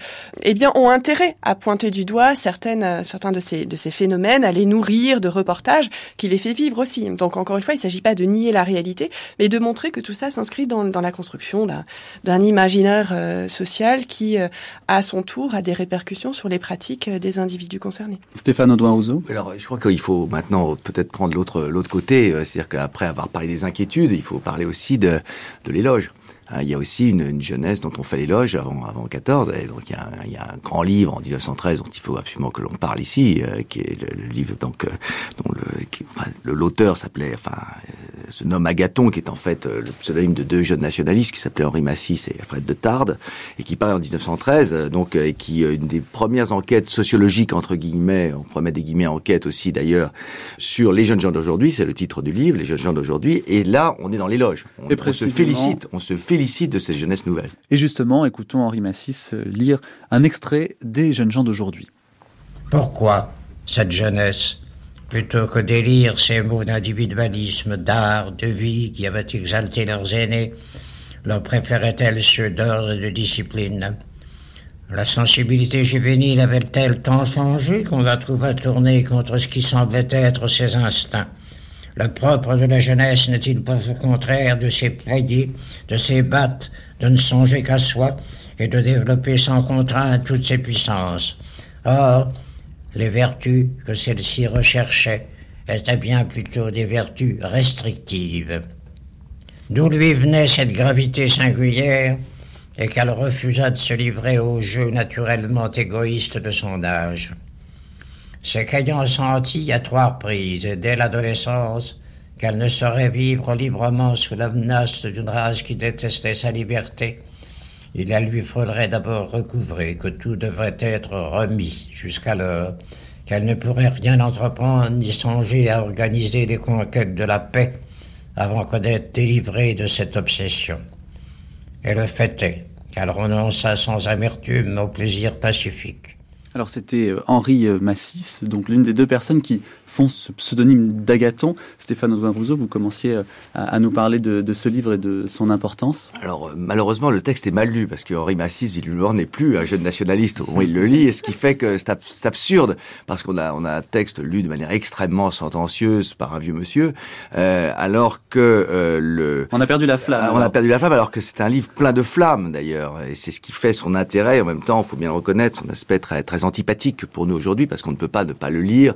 eh bien, ont intérêt à pointer du doigt certaines, certains de ces, de ces phénomènes, à les nourrir de reportages qui les fait vivre aussi. Donc, encore une fois, il ne s'agit pas de nier la réalité, mais de montrer que tout ça s'inscrit dans, dans, la construction d'un imaginaire euh, social qui, euh, à son tour, a des répercussions sur les pratiques euh, des individus concernés. Stéphane Audouin-Rousseau Alors, je crois qu'il faut maintenant peut-être prendre l'autre l'autre côté, c'est-à-dire qu'après avoir parlé des inquiétudes, il faut parler aussi de, de l'éloge. Hein, il y a aussi une, une, jeunesse dont on fait l'éloge avant, avant 14. Et donc il y, a un, il y, a un, grand livre en 1913 dont il faut absolument que l'on parle ici, euh, qui est le, le, livre donc euh, dont le, qui, enfin, l'auteur s'appelait, enfin, euh, se nomme Agathon, qui est en fait le pseudonyme de deux jeunes nationalistes qui s'appelaient Henri Massis et Alfred de Tarbes, et qui paraît en 1913, donc et qui une des premières enquêtes sociologiques entre guillemets, on mettre des guillemets enquête aussi d'ailleurs sur les jeunes gens d'aujourd'hui, c'est le titre du livre, les jeunes gens d'aujourd'hui, et là on est dans l'éloge, on, on se félicite, on se félicite félicite de cette jeunesse nouvelle. Et justement, écoutons Henri Massis lire un extrait des jeunes gens d'aujourd'hui. Pourquoi cette jeunesse, plutôt que d'élire ces mots d'individualisme, d'art, de vie qui avaient exalté leurs aînés, leur préférait-elle ceux d'ordre et de discipline? La sensibilité juvénile avait-elle tant changé qu'on la trouva tourner contre ce qui semblait être ses instincts? Le propre de la jeunesse n'est-il pas au contraire de s'éployer, de s'ébattre, de ne songer qu'à soi et de développer sans contrainte toutes ses puissances? Or, les vertus que celle-ci recherchait étaient bien plutôt des vertus restrictives. D'où lui venait cette gravité singulière et qu'elle refusa de se livrer au jeu naturellement égoïste de son âge? C'est qu'ayant senti à trois reprises, dès l'adolescence, qu'elle ne saurait vivre librement sous la menace d'une race qui détestait sa liberté, il la lui faudrait d'abord recouvrer que tout devrait être remis jusqu'alors, qu'elle ne pourrait rien entreprendre ni songer à organiser les conquêtes de la paix avant que d'être délivrée de cette obsession. Et le fait est qu'elle renonça sans amertume au plaisir pacifique. Alors c'était Henri Massis, donc l'une des deux personnes qui font ce pseudonyme d'Agathon. Stéphane Audouin-Rousseau, vous commenciez à, à, nous parler de, de, ce livre et de son importance. Alors malheureusement, le texte est mal lu parce que Henri Massis, visiblement, n'est plus un jeune nationaliste il le lit, et ce qui fait que c'est ab absurde parce qu'on a, on a un texte lu de manière extrêmement sentencieuse par un vieux monsieur, euh, alors que euh, le... On a perdu la flamme. Euh, on a perdu la flamme alors que c'est un livre plein de flammes d'ailleurs, et c'est ce qui fait son intérêt. En même temps, il faut bien reconnaître son aspect très, très antipathique pour nous aujourd'hui parce qu'on ne peut pas ne pas le lire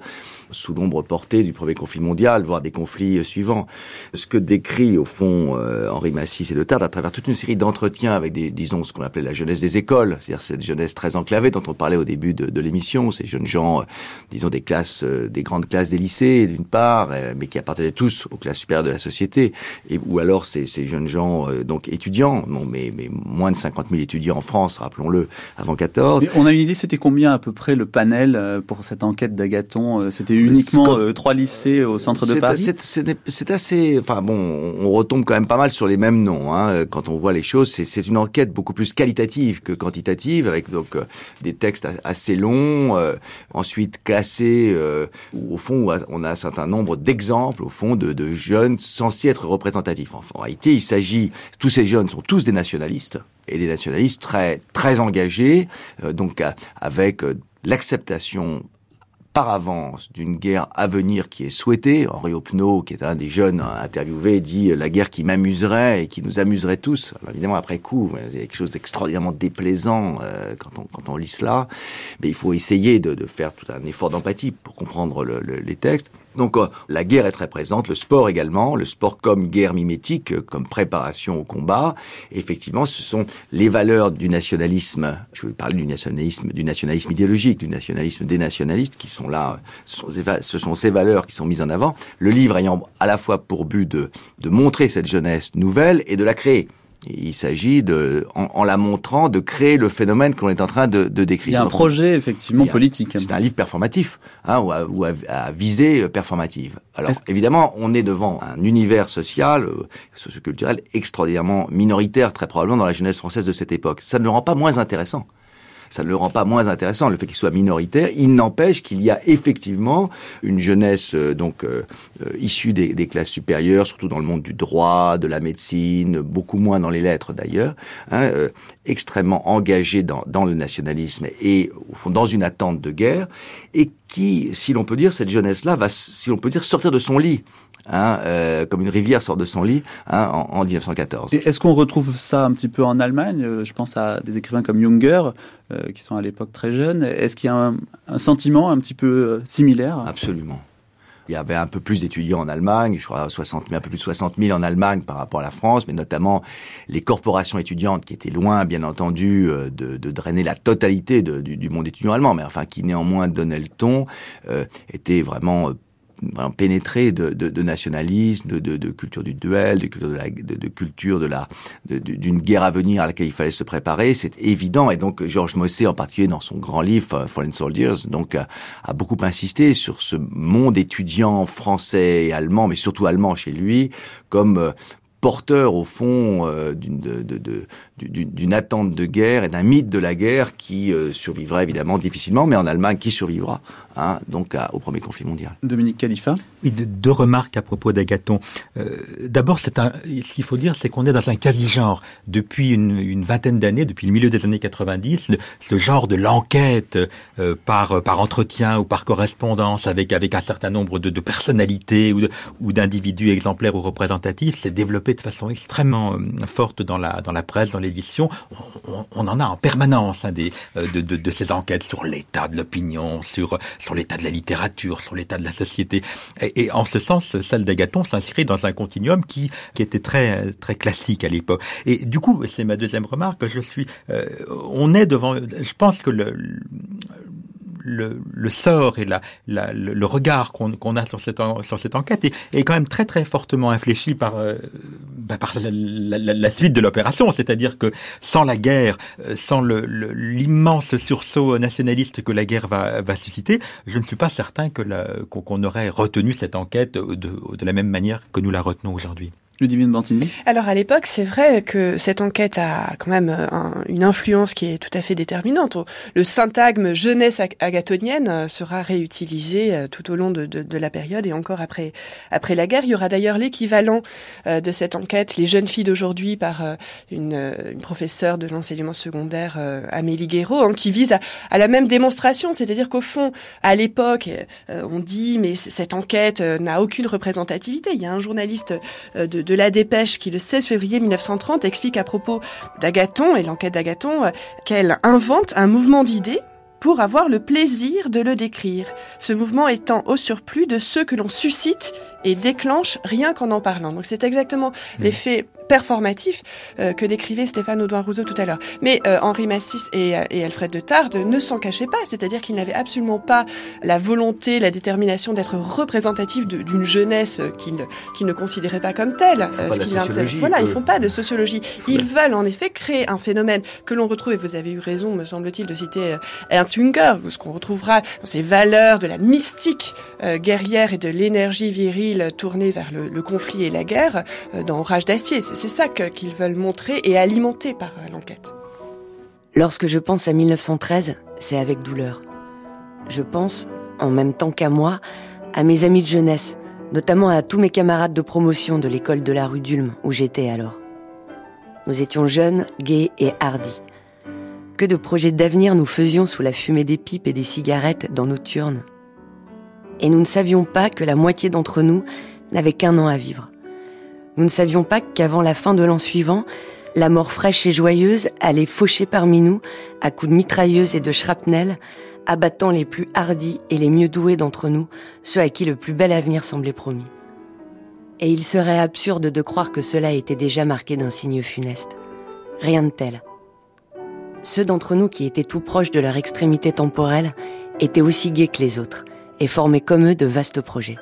sous l'ombre portée du premier conflit mondial, voire des conflits suivants. Ce que décrit au fond euh, Henri Massis et Le Tarde à travers toute une série d'entretiens avec des, disons, ce qu'on appelait la jeunesse des écoles, c'est-à-dire cette jeunesse très enclavée dont on parlait au début de, l'émission, ces jeunes gens, euh, disons, des classes, euh, des grandes classes des lycées, d'une part, euh, mais qui appartenaient tous aux classes supérieures de la société, et, ou alors ces, jeunes gens, euh, donc étudiants, non, mais, moins de 50 000 étudiants en France, rappelons-le, avant 14. Mais on a une idée, c'était combien à peu près le panel euh, pour cette enquête d'Agathon C'était uniquement euh, trois lycées au centre de Paris C'est assez... Enfin bon, on retombe quand même pas mal sur les mêmes noms. Hein, quand on voit les choses, c'est une enquête beaucoup plus qualitative que quantitative, avec donc euh, des textes assez longs, euh, ensuite classés, euh, au fond, on a un certain nombre d'exemples, au fond, de, de, jeunes censés être représentatifs. En, en réalité, il s'agit... Tous ces jeunes sont tous des nationalistes, et des nationalistes très très engagés, euh, donc avec l'acceptation par avance d'une guerre à venir qui est souhaitée. Henri Opnaud, qui est un des jeunes interviewés, dit la guerre qui m'amuserait et qui nous amuserait tous. Alors évidemment, après coup, il y a quelque chose d'extraordinairement déplaisant euh, quand, on, lit cela. Mais il faut essayer de, faire tout un effort d'empathie pour comprendre le, le, les textes. Donc euh, la guerre est très présente, le sport également, le sport comme guerre mimétique, euh, comme préparation au combat. Effectivement, ce sont les valeurs du nationalisme. Je veux parler du nationalisme, du nationalisme idéologique, du nationalisme des nationalistes qui sont là. Ce sont, ce sont ces valeurs qui sont mises en avant. Le livre ayant à la fois pour but de montrer cette jeunesse nouvelle et de la créer. Il s'agit de, en, en, la montrant, de créer le phénomène qu'on est en train de, de, décrire. Il y a un projet effectivement a, politique. C'est un livre performatif, hein, ou, à, ou à, à, visée performative. Alors évidemment, on est devant un univers social, euh, socioculturel extraordinairement minoritaire, très probablement dans la jeunesse française de cette époque. Ça ne le rend pas moins intéressant ça ne le rend pas moins intéressant, le fait qu'il soit minoritaire. Il n'empêche qu'il y a effectivement une jeunesse euh, donc euh, euh, issue des, des, classes supérieures, surtout dans le monde du droit, de la médecine, beaucoup moins dans les lettres d'ailleurs, hein, euh, extrêmement engagée dans, dans le nationalisme et au fond dans une attente de guerre, et qui, si l'on peut dire, cette jeunesse-là va, si l'on peut dire, sortir de son lit. Hein, euh, comme une rivière sort de son lit hein, en, en, 1914. Est-ce qu'on retrouve ça un petit peu en Allemagne? Je pense à des écrivains comme Junger, euh, qui sont à l'époque très jeunes. Est-ce qu'il y a un, un, sentiment un petit peu euh, similaire? Absolument. Il y avait un peu plus d'étudiants en Allemagne, je crois 60 000, un peu plus de 60 000 en Allemagne par rapport à la France, mais notamment les corporations étudiantes qui étaient loin, bien entendu, euh, de, de drainer la totalité de, du, du, monde étudiant allemand, mais enfin qui néanmoins donnaient le ton, euh, étaient vraiment vraiment pénétré de, de, de nationalisme, de, de, de, culture du duel, de culture de la, de, de culture de la, d'une guerre à venir à laquelle il fallait se préparer. C'est évident. Et donc Georges Mossé, en particulier dans son grand livre Fallen Soldiers, donc a, a, beaucoup insisté sur ce monde étudiant français et allemand, mais surtout allemand chez lui, comme porteur au fond euh, d'une attente de guerre et d'un mythe de la guerre qui euh, survivra évidemment difficilement, mais en Allemagne qui survivra hein, donc à, au premier conflit mondial. Dominique Khalifa Oui, deux remarques à propos d'Agathon. Euh, D'abord, ce qu'il faut dire, c'est qu'on est dans un quasi-genre. Depuis une, une vingtaine d'années, depuis le milieu des années 90, le, ce genre de l'enquête euh, par, par entretien ou par correspondance avec, avec un certain nombre de, de personnalités ou d'individus exemplaires ou représentatifs s'est développé de façon extrêmement euh, forte dans la, dans la presse, dans l'édition. On, en a en permanence hein, des, euh, de, de, ces enquêtes sur l'état de l'opinion, sur, sur l'état de la littérature, sur l'état de la société. Et, en ce sens, celle d'Agathon s'inscrit dans un continuum qui, qui était très, très classique à l'époque. Et du coup, c'est ma deuxième remarque, je suis, euh, on est devant, je pense que le, le, sort et le, regard qu'on qu a sur cette, enquête est, quand même très très fortement infléchi par, euh, bah, la, suite de l'opération. C'est-à-dire que sans la guerre, euh, sans l'immense sursaut nationaliste que la guerre va, susciter, je ne suis pas certain qu'on qu aurait retenu cette enquête de la même manière que nous la retenons aujourd'hui. Ludivine Bantini Alors à l'époque, c'est vrai que cette enquête a quand même un, une influence qui est tout à fait déterminante. Le syntagme jeunesse agathonienne sera réutilisé euh, tout au long de, de, la période et encore après, après la guerre. Il y aura d'ailleurs l'équivalent euh, de cette enquête, les jeunes filles d'aujourd'hui, par euh, une, professeure de l'enseignement secondaire, Amélie Guéraud, hein, qui vise à, la même démonstration. C'est-à-dire qu'au fond, à l'époque, on dit mais cette enquête n'a aucune représentativité. Il y a un journaliste de de la dépêche qui, le 16 février 1930, explique à propos d'Agathon et l'enquête d'Agathon euh, qu'elle invente un mouvement d'idées pour avoir le plaisir de le décrire, ce mouvement étant au surplus de ceux que l'on suscite et déclenche rien qu'en en parlant. Donc c'est exactement mmh. l'effet performatif euh, que décrivait Stéphane Audouin-Rousseau tout à l'heure. Mais euh, Henri Massis et, et, Alfred de Tard ne s'en cachaient pas, c'est-à-dire qu'ils n'avaient absolument pas la volonté, la détermination d'être représentatifs d'une jeunesse qu'ils qu ne considéraient pas comme telle. Euh, ce qui voilà, ils font pas de sociologie. Ils veulent en effet créer un phénomène que l'on retrouve, et vous avez eu raison, me semble-t-il, de citer euh, Ernst Jünger, ce qu'on retrouvera dans ces valeurs de la mystique euh, guerrière et de l'énergie virile tournée vers le, conflit et la guerre dans Rage d'acier. C'est ça qu'ils veulent montrer et alimenter par l'enquête. Lorsque je pense à 1913, c'est avec douleur. Je pense, en même temps qu'à moi, à mes amis de jeunesse, notamment à tous mes camarades de promotion de l'école de la rue d'Ulm où j'étais alors. Nous étions jeunes, gais et hardis. Que de projets d'avenir nous faisions sous la fumée des pipes et des cigarettes dans nos turnes. Et nous ne savions pas que la moitié d'entre nous n'avait qu'un an à vivre. Nous ne savions pas qu'avant la fin de l'an suivant, la mort fraîche et joyeuse allait faucher parmi nous à coups de mitrailleuses et de shrapnel, abattant les plus hardis et les mieux doués d'entre nous, ceux à qui le plus bel avenir semblait promis. Et il serait absurde de croire que cela était déjà marqué d'un signe funeste. Rien de tel. Ceux d'entre nous qui étaient tout proches de leur extrémité temporelle étaient aussi gais que les autres et formaient comme eux de vastes projets.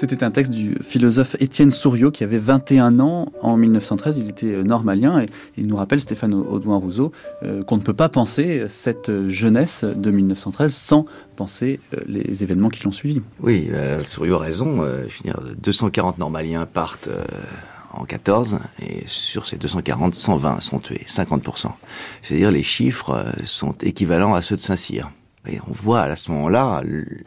C'était un texte du philosophe Étienne Souriau qui avait 21 ans en 1913. Il était euh, normalien et il nous rappelle, Stéphane Audouin-Rousseau, euh, qu'on ne peut pas penser cette jeunesse de 1913 sans penser euh, les événements qui l'ont suivi. Oui, Souriau a raison. 240 normaliens partent en 14 et sur ces 240, 120 sont tués, 50%. C'est-à-dire les chiffres sont équivalents à ceux de Saint-Cyr. Et on voit à ce moment-là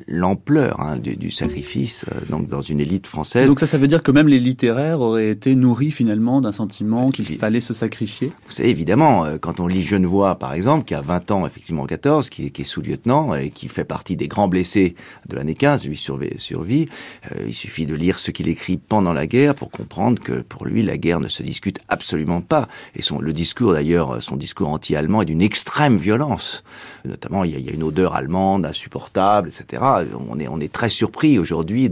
l'ampleur hein, du, du, sacrifice euh, donc dans une élite française. Donc ça, ça veut dire que même les littéraires auraient été nourris finalement d'un sentiment qu'il fallait se sacrifier Vous savez, évidemment, euh, quand on lit Genevois, par exemple, qui a 20 ans, effectivement en 14, qui, qui est sous-lieutenant et qui fait partie des grands blessés de l'année 15, lui survit, survit euh, il suffit de lire ce qu'il écrit pendant la guerre pour comprendre que pour lui, la guerre ne se discute absolument pas. Et son, le discours, d'ailleurs, son discours anti-allemand est d'une extrême violence. Notamment, il y a, il y a une odeur allemande insupportable, etc. On est, on est très surpris aujourd'hui,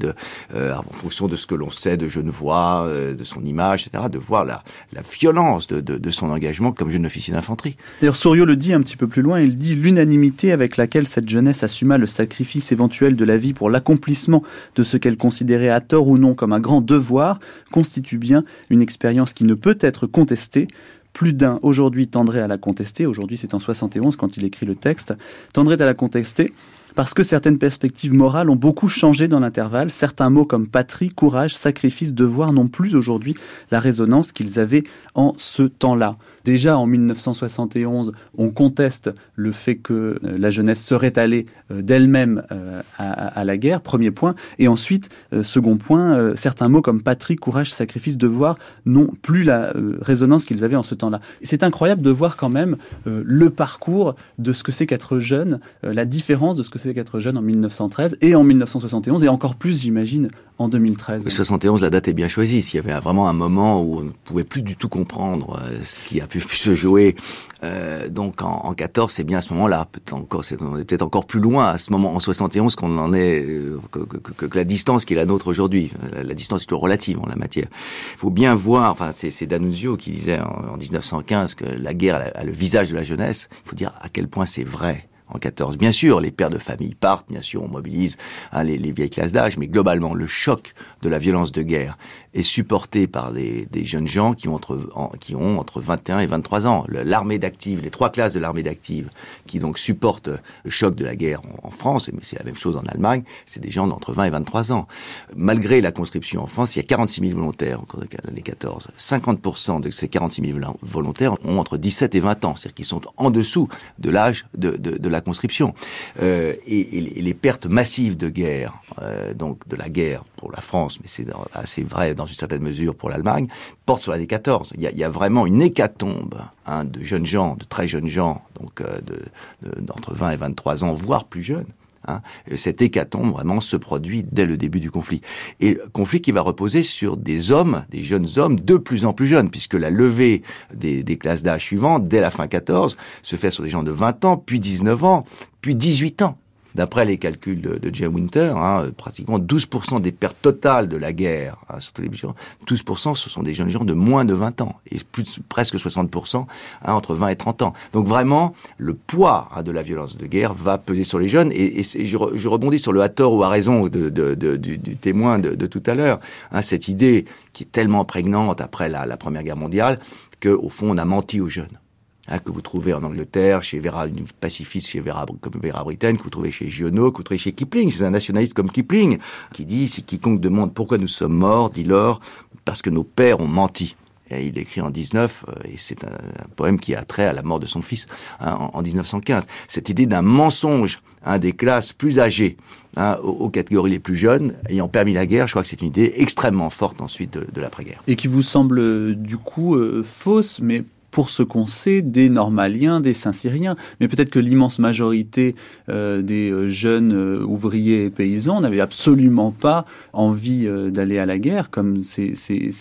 euh, en fonction de ce que l'on sait de Genevois, euh, de son image, etc., de voir la, la violence de, de, de, son engagement comme jeune officier d'infanterie. D'ailleurs, Souriau le dit un petit peu plus loin, il dit l'unanimité avec laquelle cette jeunesse assuma le sacrifice éventuel de la vie pour l'accomplissement de ce qu'elle considérait à tort ou non comme un grand devoir constitue bien une expérience qui ne peut être contestée plus d'un aujourd'hui tendrait à la contester, aujourd'hui c'est en 71 quand il écrit le texte, tendrait à la contester parce que certaines perspectives morales ont beaucoup changé dans l'intervalle. Certains mots comme patrie, courage, sacrifice, devoir n'ont plus aujourd'hui la résonance qu'ils avaient en ce temps-là. Déjà en 1971, on conteste le fait que euh, la jeunesse serait allée euh, d'elle-même euh, à, la guerre, premier point. Et ensuite, second point, certains mots comme patrie, courage, sacrifice, devoir n'ont plus la résonance qu'ils avaient en ce temps-là. C'est incroyable de voir quand même le parcours de ce que c'est qu'être jeune, la différence de ce que c'est qu'être jeune en 1913 et en 1971, et encore plus, j'imagine, en 2013. 71, la date est bien choisie. S'il y avait vraiment un moment où on ne pouvait plus du tout comprendre ce qui a pu (laughs) se jouer. Euh, donc en, en 14, c'est bien à ce moment-là. Peut-être encore, c'est peut-être encore plus loin à ce moment en 71 qu'on en est euh, que, la distance qui est la nôtre aujourd'hui. La, distance est toujours relative en la matière. Il faut bien voir. Enfin, c'est D'Annunzio qui disait en, en, 1915 que la guerre a le visage de la jeunesse. Il faut dire à quel point c'est vrai en 14. Bien sûr, les pères de famille partent, bien sûr, on mobilise hein, les, les, vieilles classes d'âge, mais globalement, le choc de la violence de guerre est supporté par des, des jeunes gens qui ont, entre, en, qui ont entre 21 et 23 ans. L'armée d'active, les trois classes de l'armée d'active, qui donc supportent le choc de la guerre en, France, mais c'est la même chose en Allemagne, c'est des gens d'entre 20 et 23 ans. Malgré la conscription en France, il y a 46 000 volontaires en l'année 14. 50% de ces 46 000 volontaires ont entre 17 et 20 ans, c'est-à-dire qu'ils sont en dessous de l'âge de, de, de, la conscription. Euh, et, et, les pertes massives de guerre, euh, donc de la guerre pour la France, mais c'est assez vrai dans une certaine mesure pour l'Allemagne, porte sur l'année 14. Il y, a, il y a vraiment une hécatombe hein, de jeunes gens, de très jeunes gens, donc euh, d'entre de, 20 et 23 ans, voire plus jeunes, Hein, cette hécatombe vraiment se produit dès le début du conflit. Et conflit qui va reposer sur des hommes, des jeunes hommes de plus en plus jeunes, puisque la levée des, des classes d'âge suivantes, dès la fin 14, se fait sur des gens de 20 ans, puis 19 ans, puis 18 ans. D'après les calculs de, de Winter, hein, pratiquement 12% des pertes totales de la guerre, hein, sur tous les 12% ce sont des jeunes gens de moins de 20 ans, et plus, presque 60% hein, entre 20 et 30 ans. Donc vraiment, le poids hein, de la violence de guerre va peser sur les jeunes, et, et je, je, rebondis sur le à tort ou à raison de, de, du, du, témoin de, tout à l'heure, hein, cette idée qui est tellement prégnante après la, la Première Guerre mondiale, qu'au fond on a menti aux jeunes hein, que vous trouvez en Angleterre, chez Vera, une pacifiste chez Vera, comme Vera Britten, que vous trouvez chez Giono, que vous trouvez chez Kipling, chez un nationaliste comme Kipling, qui dit, si quiconque demande pourquoi nous sommes morts, dit Laure, parce que nos pères ont menti. Et il écrit en 19, euh, et c'est un, poème qui a trait à la mort de son fils hein, en, en 1915. Cette idée d'un mensonge hein, des classes plus âgées. Hein, aux, catégories les plus jeunes, ayant permis la guerre, je crois que c'est une idée extrêmement forte ensuite de, de l'après-guerre. Et qui vous semble du coup fausse, mais pour ce qu'on sait des Normaliens, des Saint-Syriens. Mais peut-être que l'immense majorité euh, des euh, jeunes euh, ouvriers et paysans n'avaient absolument pas envie d'aller à la guerre, comme ces,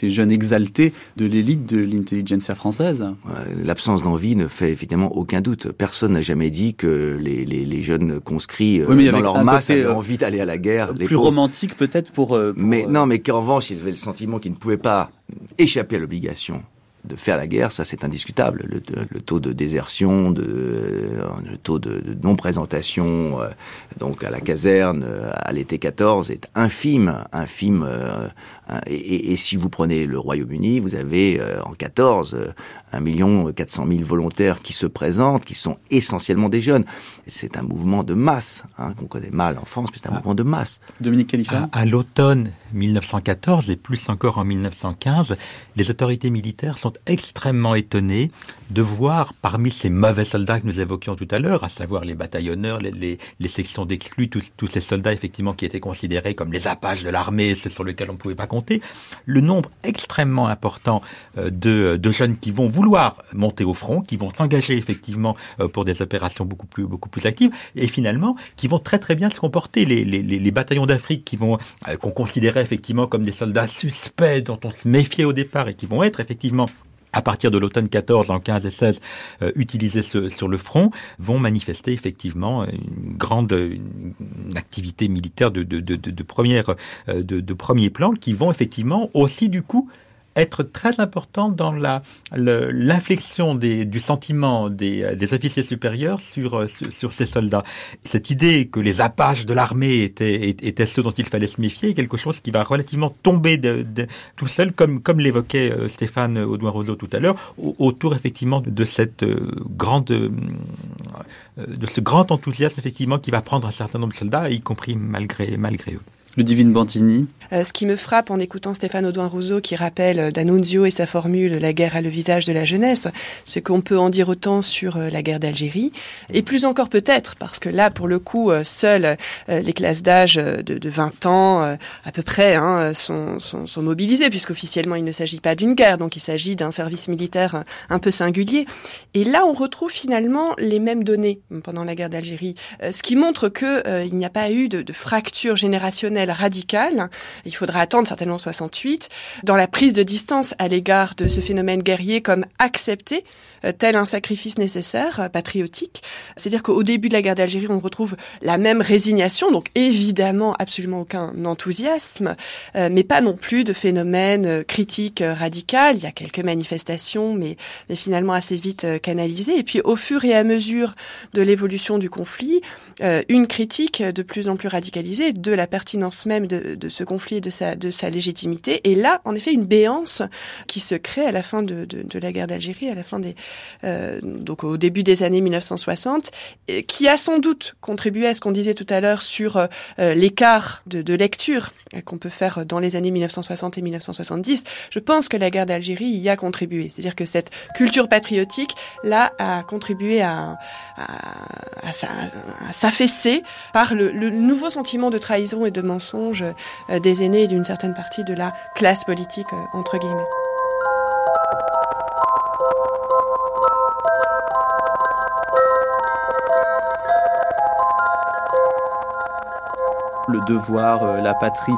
jeunes exaltés de l'élite de l'intelligentsia française. L'absence d'envie ne fait évidemment aucun doute. Personne n'a jamais dit que les, jeunes conscrits dans leur masse avaient envie d'aller à la guerre. plus romantique peut-être pour, pour, Mais non, mais qu'en revanche, ils avaient le sentiment qu'ils ne pouvaient pas échapper à l'obligation de faire la guerre, ça c'est indiscutable. Le, taux de désertion, de, le taux de, non-présentation, euh, donc à la caserne, euh, à l'été 14, est infime, infime. Euh, et, si vous prenez le Royaume-Uni, vous avez en 14 1 million 400 000 volontaires qui se présentent, qui sont essentiellement des jeunes. C'est un mouvement de masse hein, qu'on connaît mal en France, mais c'est un ah. mouvement de masse. Dominique Khalifa À, à l'automne 1914 et plus encore en 1915, les autorités militaires sont extrêmement étonnées de voir parmi ces mauvais soldats que nous évoquions tout à l'heure, à savoir les bataillonneurs, les, les, sections d'exclus, tous, tous, ces soldats effectivement qui étaient considérés comme les apaches de l'armée, ceux sur lesquels on ne pouvait pas compter, le nombre extrêmement important euh, de, de jeunes qui vont vouloir monter au front, qui vont s'engager effectivement euh, pour des opérations beaucoup plus, actives, et finalement qui vont très très bien se comporter. Les, les, bataillons d'Afrique qui vont euh, qu'on considérait effectivement comme des soldats suspects dont on se méfiait au départ et qui vont être effectivement à partir de l'automne 14, en 15 et 16, euh, utilisés sur le front, vont manifester effectivement une grande activité militaire de, première, euh, de premier plan, qui vont effectivement aussi du coup être très important dans la l'inflexion du sentiment des, des, officiers supérieurs sur, sur, ces soldats. Cette idée que les apaches de l'armée étaient, étaient ceux dont il fallait se méfier est quelque chose qui va relativement tomber de, tout seul, comme, comme l'évoquait euh, Stéphane Audouin-Roseau tout à l'heure, autour effectivement de cette euh, grande euh, de ce grand enthousiasme effectivement qui va prendre un certain nombre de soldats, y compris malgré, malgré eux. Le Divine Bantini. Euh, ce qui me frappe en écoutant Stéphane Audouin-Rousseau qui rappelle euh, D'Annunzio et sa formule La guerre a le visage de la jeunesse, c'est qu'on peut en dire autant sur euh, la guerre d'Algérie, et plus encore peut-être, parce que là, pour le coup, seules les classes d'âge de, 20 ans, à peu près, hein, sont, sont, sont, mobilisées, puisqu'officiellement, il ne s'agit pas d'une guerre, donc il s'agit d'un service militaire un peu singulier. Et là, on retrouve finalement les mêmes données pendant la guerre d'Algérie, ce qui montre qu'il il n'y a pas eu de fracture générationnelle radicale, il faudra attendre certainement 68, dans la prise de distance à l'égard de ce phénomène guerrier comme accepté tel un sacrifice nécessaire, euh, patriotique. C'est-à-dire qu'au début de la guerre d'Algérie, on retrouve la même résignation, donc évidemment absolument aucun enthousiasme, euh, mais pas non plus de phénomène critique radical. Il y a quelques manifestations, mais, mais finalement assez vite canalisées. Et puis au fur et à mesure de l'évolution du conflit, une critique de plus en plus radicalisée de la pertinence même de, de, ce conflit et de sa, de sa légitimité. Et là, en effet, une béance qui se crée à la fin de, de, de la guerre d'Algérie, à la fin des, euh, donc au début des années 1960, qui a sans doute contribué à ce qu'on disait tout à l'heure sur euh, l'écart de, de, lecture qu'on peut faire dans les années 1960 et 1970. Je pense que la guerre d'Algérie y a contribué. C'est-à-dire que cette culture patriotique, là, a contribué à, s'affaisser par le, le, nouveau sentiment de trahison et de mensonge euh, des aînés et d'une certaine partie de la classe politique, entre guillemets. Le devoir, euh, la patrie,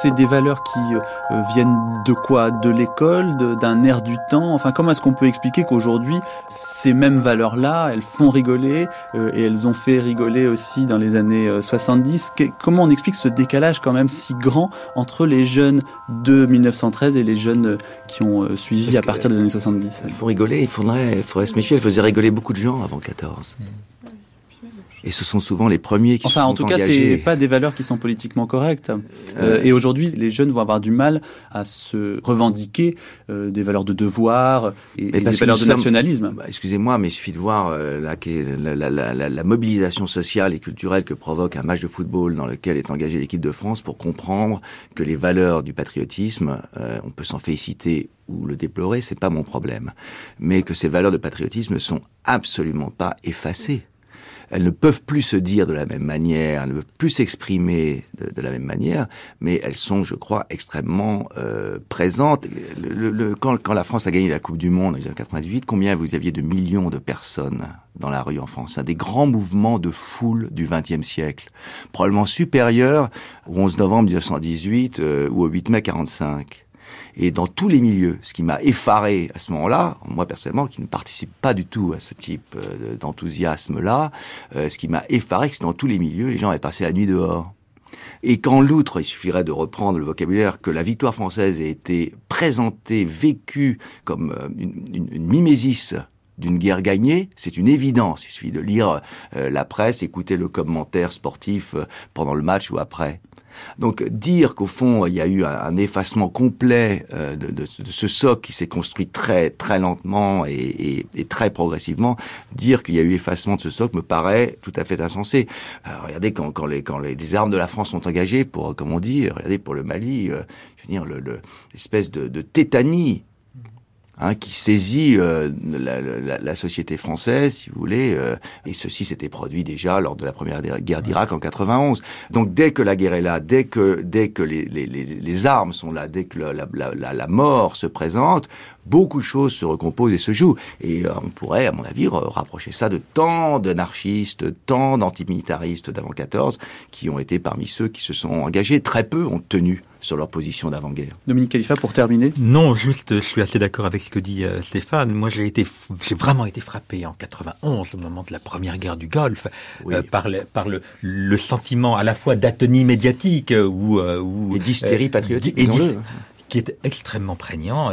c'est des valeurs qui euh, viennent de quoi? De l'école, d'un air du temps? Enfin, comment est-ce qu'on peut expliquer qu'aujourd'hui, ces mêmes valeurs-là, elles font rigoler euh, et elles ont fait rigoler aussi dans les années 70 Comment on explique ce décalage quand même si grand entre les jeunes de 1913 et les jeunes qui ont suivi à partir des années 70 Elles font rigoler, il faudrait, il faudrait se méfier, elles faisaient rigoler beaucoup de gens avant 14. Et ce sont souvent les premiers qui enfin, sont en tout cas, c'est pas des valeurs qui sont politiquement correctes. Euh, et aujourd'hui, les jeunes vont avoir du mal à se revendiquer euh, des valeurs de devoir et, des valeurs de nationalisme. Bah, excusez-moi, mais il suffit de voir euh, la, la, la, la, mobilisation sociale et culturelle que provoque un match de football dans lequel est engagée l'équipe de France pour comprendre que les valeurs du patriotisme, euh, on peut s'en féliciter ou le déplorer, c'est pas mon problème, mais que ces valeurs de patriotisme ne sont absolument pas effacées. Elles ne peuvent plus se dire de la même manière, elles ne peuvent plus s'exprimer de, la même manière, mais elles sont, je crois, extrêmement euh, présentes. Quand, la France a gagné la Coupe du Monde en 1998, combien vous aviez de millions de personnes dans la rue en France? Un des grands mouvements de foule du XXe siècle, probablement supérieur au 11 novembre 1918 euh, ou au 8 mai 45 et dans tous les milieux. Ce qui m'a effaré à ce moment-là, moi personnellement, qui ne participe pas du tout à ce type euh, d'enthousiasme-là, euh, ce qui m'a effaré, c'est que dans tous les milieux, les gens avaient passé la nuit dehors. Et qu'en l'outre, il suffirait de reprendre le vocabulaire, que la victoire française ait été présentée, vécue comme euh, une, une, mimésis d'une guerre gagnée, c'est une évidence. Il suffit de lire la presse, écouter le commentaire sportif pendant le match ou après. Donc dire qu'au fond il y a eu un, effacement complet euh, de, ce socle qui s'est construit très très lentement et, très progressivement, dire qu'il y a eu effacement de ce socle me paraît tout à fait insensé. regardez quand, les, quand les, armes de la France sont engagées pour, comme on dit, regardez pour le Mali, euh, je veux dire l'espèce de, de tétanie Hein, qui saisit euh, la, la, la, société française, si vous voulez, euh, et ceci s'était produit déjà lors de la première guerre d'Irak en 91. Donc dès que la guerre est là, dès que dès que les, les, les armes sont là, dès que la, la, mort se présente, beaucoup de choses se recomposent et se jouent. Et euh, on pourrait, à mon avis, rapprocher ça de tant d'anarchistes, tant d'antimilitaristes d'avant 14 qui ont été parmi ceux qui se sont engagés. Très peu ont tenu sur leur position d'avant-guerre. Dominique Khalifa, pour terminer Non, juste, je suis assez d'accord avec ce que dit euh, Stéphane. Moi, j'ai été, j'ai vraiment été frappé en 91, au moment de la première guerre du Golfe, euh, par, le, par le, le, sentiment à la fois d'atonie médiatique ou, ou et d'hystérie patriotique, et qui était extrêmement prégnant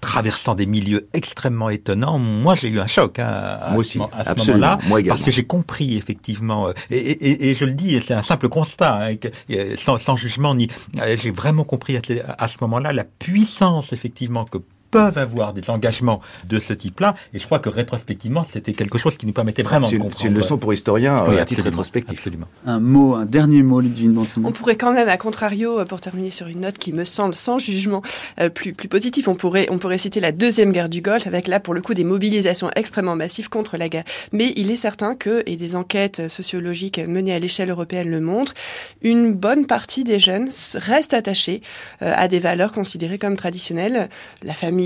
traversant des milieux extrêmement étonnants, moi j'ai eu un choc hein, à, moi aussi, à ce moment-là, parce que j'ai compris effectivement, euh, et, et, et, je le dis, c'est un simple constat, hein, euh, sans, sans, jugement ni, euh, j'ai vraiment compris à, à ce moment-là la puissance effectivement que peuvent avoir des engagements de ce type-là. Et je crois que rétrospectivement, c'était quelque chose qui nous permettait vraiment de comprendre. C'est une leçon pour historiens oui, à titre rétrospectif. Absolument. Un mot, un dernier mot, Ludwig Bantini. On pourrait quand même, à contrario, euh, pour terminer sur une note qui me semble sans jugement euh, plus, plus positif, on pourrait, on pourrait citer la deuxième guerre du Golfe, avec là, pour le coup, des mobilisations extrêmement massives contre la guerre. Mais il est certain que, et des enquêtes sociologiques menées à l'échelle européenne le montrent, une bonne partie des jeunes restent attachés euh, à des valeurs considérées comme traditionnelles. La famille,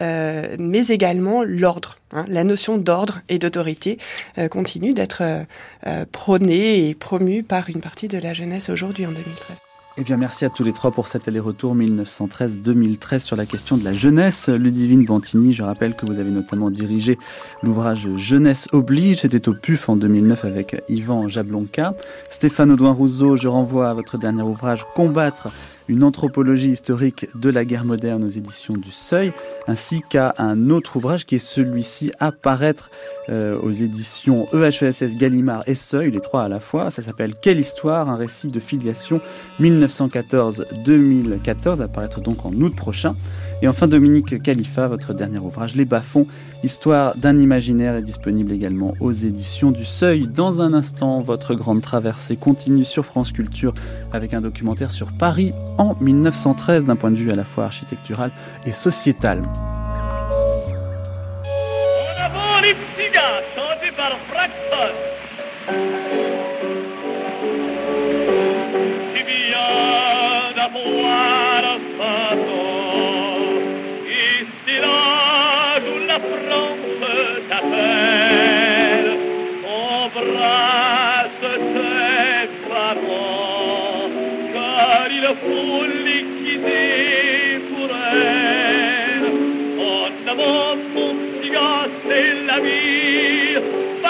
euh, mais également l'ordre. Hein. La notion d'ordre et d'autorité euh, continue d'être euh, prônée et promue par une partie de la jeunesse aujourd'hui en 2013. Eh bien, merci à tous les trois pour cet aller-retour 1913-2013 sur la question de la jeunesse. Ludivine Bantini, je rappelle que vous avez notamment dirigé l'ouvrage Jeunesse oblige. C'était au PUF en 2009 avec Yvan Jablonka. Stéphane Audouin-Rousseau, je renvoie à votre dernier ouvrage Combattre une anthropologie historique de la guerre moderne aux éditions du Seuil, ainsi qu'à un autre ouvrage qui est celui-ci à paraître euh, aux éditions EHESS Gallimard et Seuil, les trois à la fois. Ça s'appelle Quelle histoire Un récit de filiation 1914-2014, à paraître donc en août prochain. Et enfin, Dominique Khalifa, votre dernier ouvrage, Les bas-fonds, histoire d'un imaginaire, est disponible également aux éditions du Seuil. Dans un instant, votre grande traversée continue sur France Culture avec un documentaire sur Paris en 1913 d'un point de vue à la fois architectural et sociétal.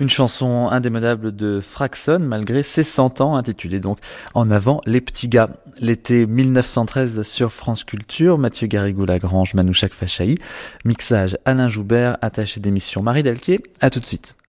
Une chanson indémodable de Fraxon malgré ses 100 ans, intitulée donc En avant les petits gars. L'été 1913 sur France Culture, Mathieu Garrigou-Lagrange, Manouchak Fachaï, mixage Alain Joubert, attaché d'émission Marie Delquier. À tout de suite.